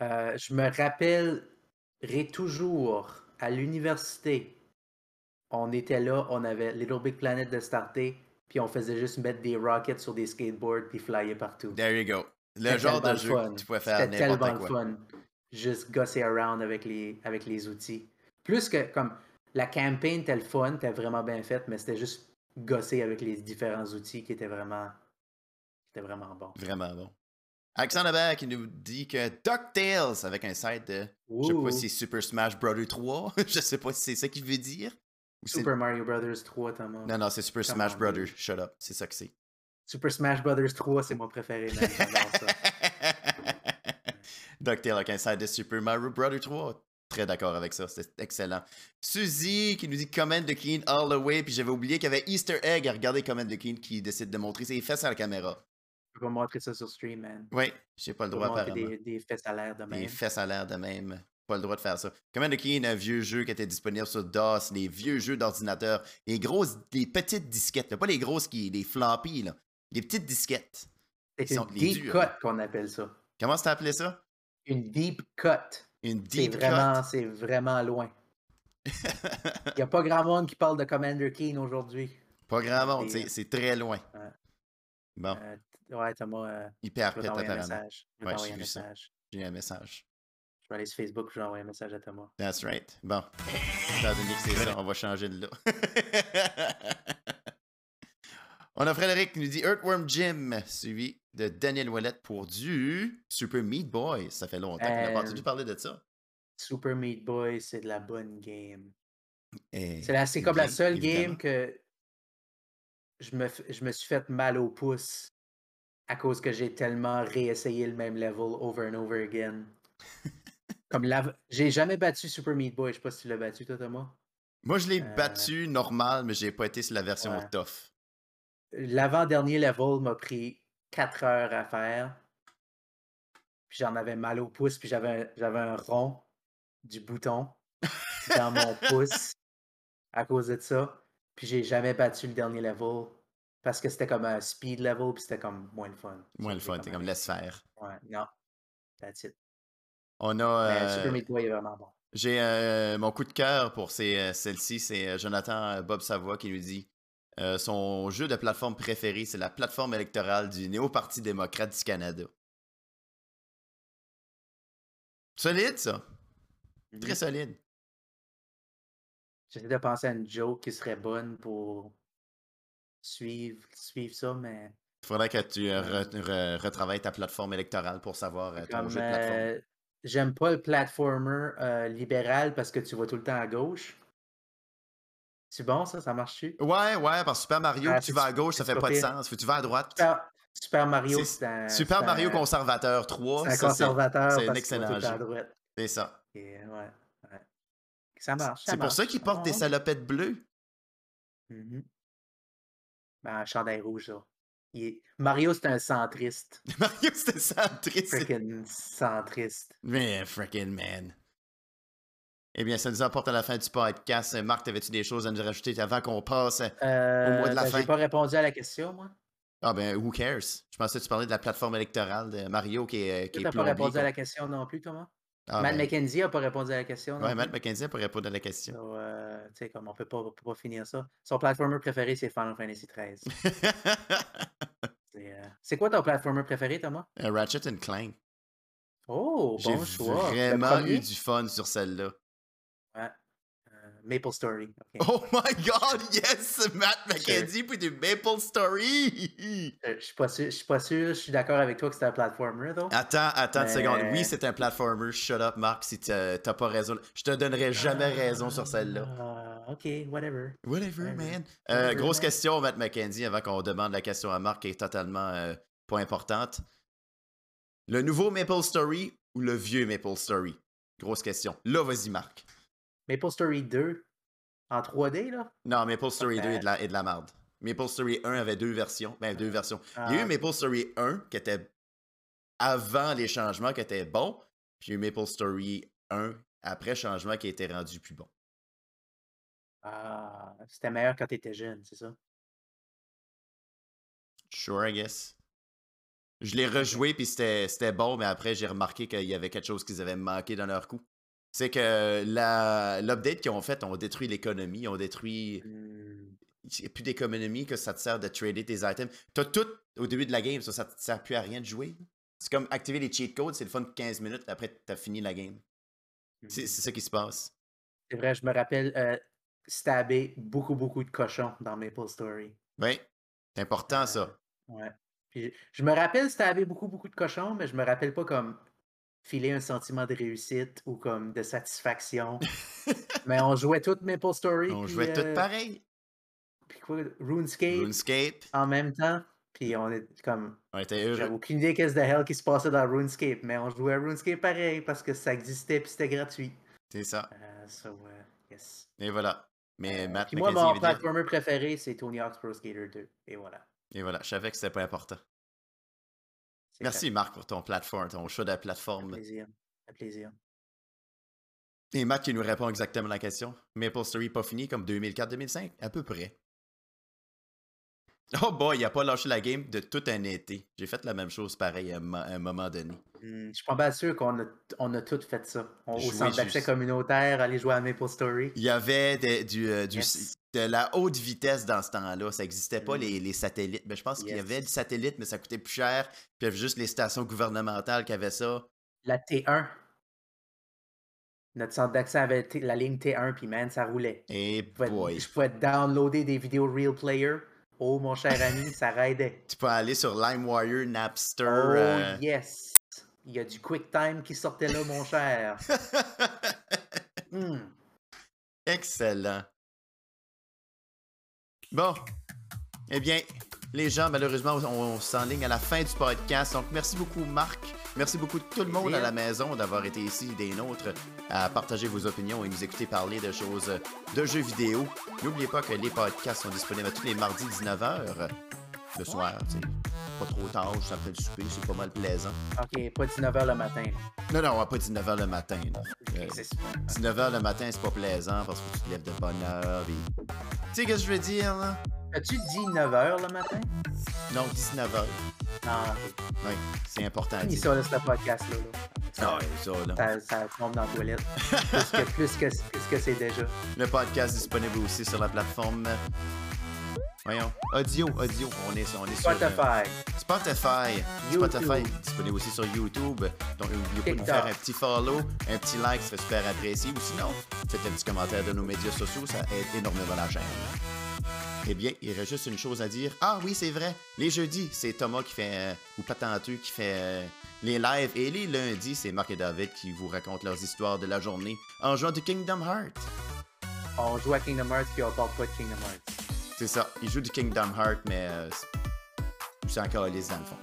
Je me rappellerai toujours à l'université. On était là, on avait Little Big Planet de starter, puis on faisait juste mettre des rockets sur des skateboards puis flyer partout. There you go. Le genre de jeu fun. que tu pouvais faire C'était tellement fun. Juste gosser around avec les, avec les outils. Plus que comme la campagne était le fun, était vraiment bien faite, mais c'était juste gosser avec les différents outils qui étaient vraiment, qui étaient vraiment bons. Vraiment bon. Alexandre Hébert qui nous dit que DuckTales avec un site de. Je sais pas si c'est Super Smash Bros. 3. [laughs] je sais pas si c'est ça qu'il veut dire. Super Mario Brothers 3, Thomas. Non, non, c'est Super Smash dude. Shut up. C'est ça que c'est. Super Smash Brothers 3, c'est mon préféré, man. J'adore ça. DuckTales avec un site de Super Mario Bros. 3. Très d'accord avec ça, c'est excellent. Suzy qui nous dit Command the King all the way, puis j'avais oublié qu'il y avait Easter Egg à regarder Command the King qui décide de montrer ses fesses à la caméra. Je peux pas montrer ça sur stream, man. Oui, j'ai pas le droit apparemment. des, des fesses à l'air de Des même. fesses à l'air de même. Pas le droit de faire ça. Command the King, un vieux jeu qui était disponible sur DOS, les vieux jeux d'ordinateur, les grosses, les petites disquettes, là, pas les grosses qui, les floppy, là, les petites disquettes. C'est une deep durs. cut qu'on appelle ça. Comment ça appelé ça? Une deep cut. Une C'est deep vraiment, c'est vraiment loin. cut. [laughs] Il n'y a pas grand monde qui parle de Commander Keen aujourd'hui. pas grand monde, C'est- c'est très loin. Ouais. Bon, Euh, ouais, Thomas, euh, hyper pète apparemment. Ouais, j'ai un vu ça. message. J'ai un message. Je vais aller sur Facebook, je vais envoyer un message à Thomas. That's right. Bon. Étant donné que c'est ça, on va changer de là. [laughs] on a Frédéric qui nous dit Earthworm Jim, suivi de Daniel Ouellet pour du Super Meat Boy. Ça fait longtemps qu'on n'a pas Euh, entendu parler de ça. Super Meat Boy, c'est de la bonne game. Et- C'est comme la seule évidemment. game que je me, je me suis fait mal au pouce à cause que j'ai tellement réessayé le même level over and over again. Comme la... J'ai jamais battu Super Meat Boy. Je sais pas si tu l'as battu, toi, Thomas. Moi, je l'ai Euh, battu normal, mais j'ai pas été sur la version Ouais. tough. L'avant-dernier level m'a pris 4 heures à faire. Puis j'en avais mal au pouce, puis j'avais un, un rond du bouton [laughs] dans mon pouce à cause de ça. Puis j'ai jamais battu le dernier level parce que c'était comme un speed level, puis c'était comme moins le fun. Moins le fun, t'es comme laisse faire. Ouais, non. That's it. On a. Mais euh, Super Meat Boy est vraiment bon. J'ai euh, mon coup de cœur pour euh, celle-ci, c'est Jonathan Bob Savoie qui nous dit euh, son jeu de plateforme préféré, c'est la plateforme électorale du Néo-Parti démocrate du Canada. Solide, ça. Très Mhm. solide. J'essaie de penser à une joke qui serait bonne pour suivre, suivre ça, mais Il faudrait que tu re- re- retravailles ta plateforme électorale pour savoir ton Comme, jeu de plateforme. J'aime pas le platformer euh, libéral parce que tu vas tout le temps à gauche. C'est bon, ça? Ça marche-tu? Ouais, ouais, parce que Super Mario, Ah, tu vas à gauche, ça fait pas de sens. Faut que tu vas à droite? Super, Super Mario, C'est- un. Super Mario un- Conservateur 3, C'est un conservateur. c'est un excellent jeu. c'est ça. Et, ouais, ouais. Ça marche. C'est pour ça qu'ils portent des Ouais. salopettes bleues. Mhm. Ben, un chandail rouge, ça. Est- Mario, c'est un centriste. [laughs] Mario, c'était ça, triste. Freaking centriste. Mais freaking man. Eh bien, ça nous apporte à la fin du podcast. Marc, t'avais-tu des choses à nous rajouter avant qu'on passe? Euh, mois de la ben, fin? J'ai pas répondu à la question, moi. Ah ben, who cares? Je pensais que tu parlais de la plateforme électorale de Mario qui est, qui Tu n'as pas répondu à la question non plus, Thomas? Ah, Matt ben, McKenzie n'a pas répondu à la question. plus. Matt McKenzie pour répondre à la question. So, euh, tu sais, comme on peut pas, on peut pas finir ça. Son platformer préféré, c'est Final Fantasy XIII. [laughs] C'est euh, c'est quoi ton platformer préféré, Thomas? Euh, Ratchet and Clank. Oh, J'ai bon choix. Le vraiment eu du fun sur celle-là. Ouais. Maple Story. Oh my god, [laughs] yes! Matt McKenzie pour du Maple Story! Euh, Je suis pas sûr, je suis pas sûr, je suis d'accord avec toi que c'est un platformer. Attends, attends une seconde. Oui, c'est un platformer. Shut up, Marc, si t'as pas raison. Je te donnerai jamais raison sur celle-là. Ah, ok, whatever. Whatever, Whatever. man. Euh, grosse man. question, Matt McKenzie, avant qu'on demande la question à Marc, qui est totalement euh, pas importante. Le nouveau Maple Story ou le vieux Maple Story? Grosse question. Là, vas-y, Marc. Maple Story 2 en 3D, là? Non, Maple Story 2 Ben- est de, la, est de la merde. Maple Story 1 avait deux versions. Ben, deux versions. Il y a eu Ah, Maple Story 1 qui était avant les changements qui était bon. Puis il y a eu Maple Story 1 après changement qui était rendu plus bon. ah, c'était meilleur quand t'étais jeune, c'est ça? Sure, I guess. Je l'ai rejoué, puis c'était c'était bon, mais après, j'ai remarqué qu'il y avait quelque chose qu'ils avaient manqué dans leur coup. C'est que l'update qu'ils ont fait ont détruit l'économie, ont détruit. Hmm, Il n'y a plus d'économie que ça te sert de trader tes items. T'as tout au début de la game, ça, ça te sert plus à rien de jouer. C'est comme activer les cheat codes, c'est le fun 15 minutes, après, t'as fini la game. C'est hmm. c'est ça qui se passe. C'est vrai, je me rappelle euh, stabber beaucoup, beaucoup de cochons dans Maple Story. Oui, c'est important, ça. Ouais. Puis je- je me rappelle stabber beaucoup, beaucoup de cochons, mais je me rappelle pas comme filer un sentiment de réussite ou comme de satisfaction. [laughs] mais on jouait tout Maple Story. On puis, jouait tout euh, pareil. Puis quoi, RuneScape RuneScape, en même temps. Puis on est comme. on était J'avais aucune idée qu'est-ce de hell qui se passait dans RuneScape, mais on jouait à RuneScape pareil parce que ça existait puis c'était gratuit. C'est ça. Euh, so, euh, yes. Et voilà. Mais Matt puis moi, mon platformer préféré, c'est Tony Hawk's Pro Skater 2. Et voilà. Et voilà, je savais que c'était pas important. Merci Marc pour ton plateforme, ton choix de Un plateforme. plaisir. Un plaisir. Et Matt qui nous répond exactement à la question. Maple Story pas fini comme 2004-2005? À peu près. Oh boy, il a pas lâché la game de tout un été. J'ai fait la même chose pareil à un, moment donné. Hmm, je suis pas mal sûr qu'on a, on a tous fait ça. On- au centre d'accès communautaire, aller jouer à Maple Story. Il y avait des- du, euh, du- Yes. de la haute vitesse dans ce temps-là. Ça n'existait pas, Mm. les, les satellites. Ben, je pense qu'il y avait du satellite, mais ça coûtait plus cher. Puis il y avait juste les stations gouvernementales qui avaient ça. La T1. Notre centre d'accès avait la ligne T1, puis man, ça roulait. Et Je pouvais, boy. je pouvais downloader des vidéos Real Player. Oh, mon cher ami, ça raidait. Tu peux aller sur LimeWire, Napster. Oh, euh, yes! Il y a du QuickTime qui sortait là, mon cher. [laughs] Hmm. Excellent. Bon. Eh bien, les gens, malheureusement, on, s'enligne à la fin du podcast. Donc, merci beaucoup, Marc. Merci beaucoup tout le monde à la maison d'avoir été ici, des nôtres, à partager vos opinions et nous écouter parler de choses de jeux vidéo. N'oubliez pas que les podcasts sont disponibles tous les mardis 19h le soir, tu sais. Pas trop tard, juste après le souper, c'est pas mal plaisant. Ok, pas 19h le matin. Non, non, pas 19h le matin. là. Euh, C'est super. 19h le matin, c'est pas plaisant parce que tu te lèves de bonne heure. et- Tu sais, qu'est-ce que je veux dire, là? As-tu dit 9h le matin? Non, 19h. Ah, ok. Oui, c'est important Finis ça, là, ce podcast-là. là. Ah ouais, ça, là. Ça, ça tombe dans la toilette. plus, que, plus, que, plus que c'est déjà. Le podcast disponible aussi sur la plateforme. Voyons. Audio, audio. On est, on est sur. euh, Spotify. Spotify. YouTube. Spotify disponible aussi sur YouTube. Donc, n'oubliez pas de nous faire un petit follow, un petit like, ce serait super apprécié. Ou sinon, faites un petit commentaire de nos médias sociaux, ça aide énormément la chaîne. Eh bien, il reste juste une chose à dire. Ah oui, c'est vrai. Les jeudis, c'est Thomas qui fait, euh, ou Patenteux qui fait euh, les lives. Et les lundis, c'est Marc et David qui vous racontent leurs histoires de la journée en jouant du Kingdom Hearts. on joue à Kingdom Hearts puis on parle pas de Kingdom Hearts. C'est ça. Il joue du Kingdom Heart, mais euh, c'est encore lisse dans le fond.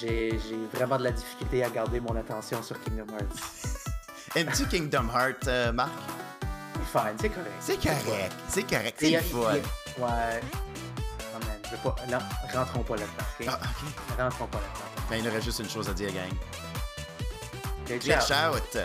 J'ai vraiment de la difficulté à garder mon attention sur Kingdom Hearts. [laughs] Aimes-tu Kingdom Heart, euh, Marc? Fine, c'est correct. C'est correct. C'est correct. C'est fun. a- Ouais. Man, je veux pas. Non, rentrons pas là-dedans. ok? Ah, ok. Rentrons pas là-dedans. Ben, il aurait juste une chose à dire, gang. Ok, Glitch ciao. out.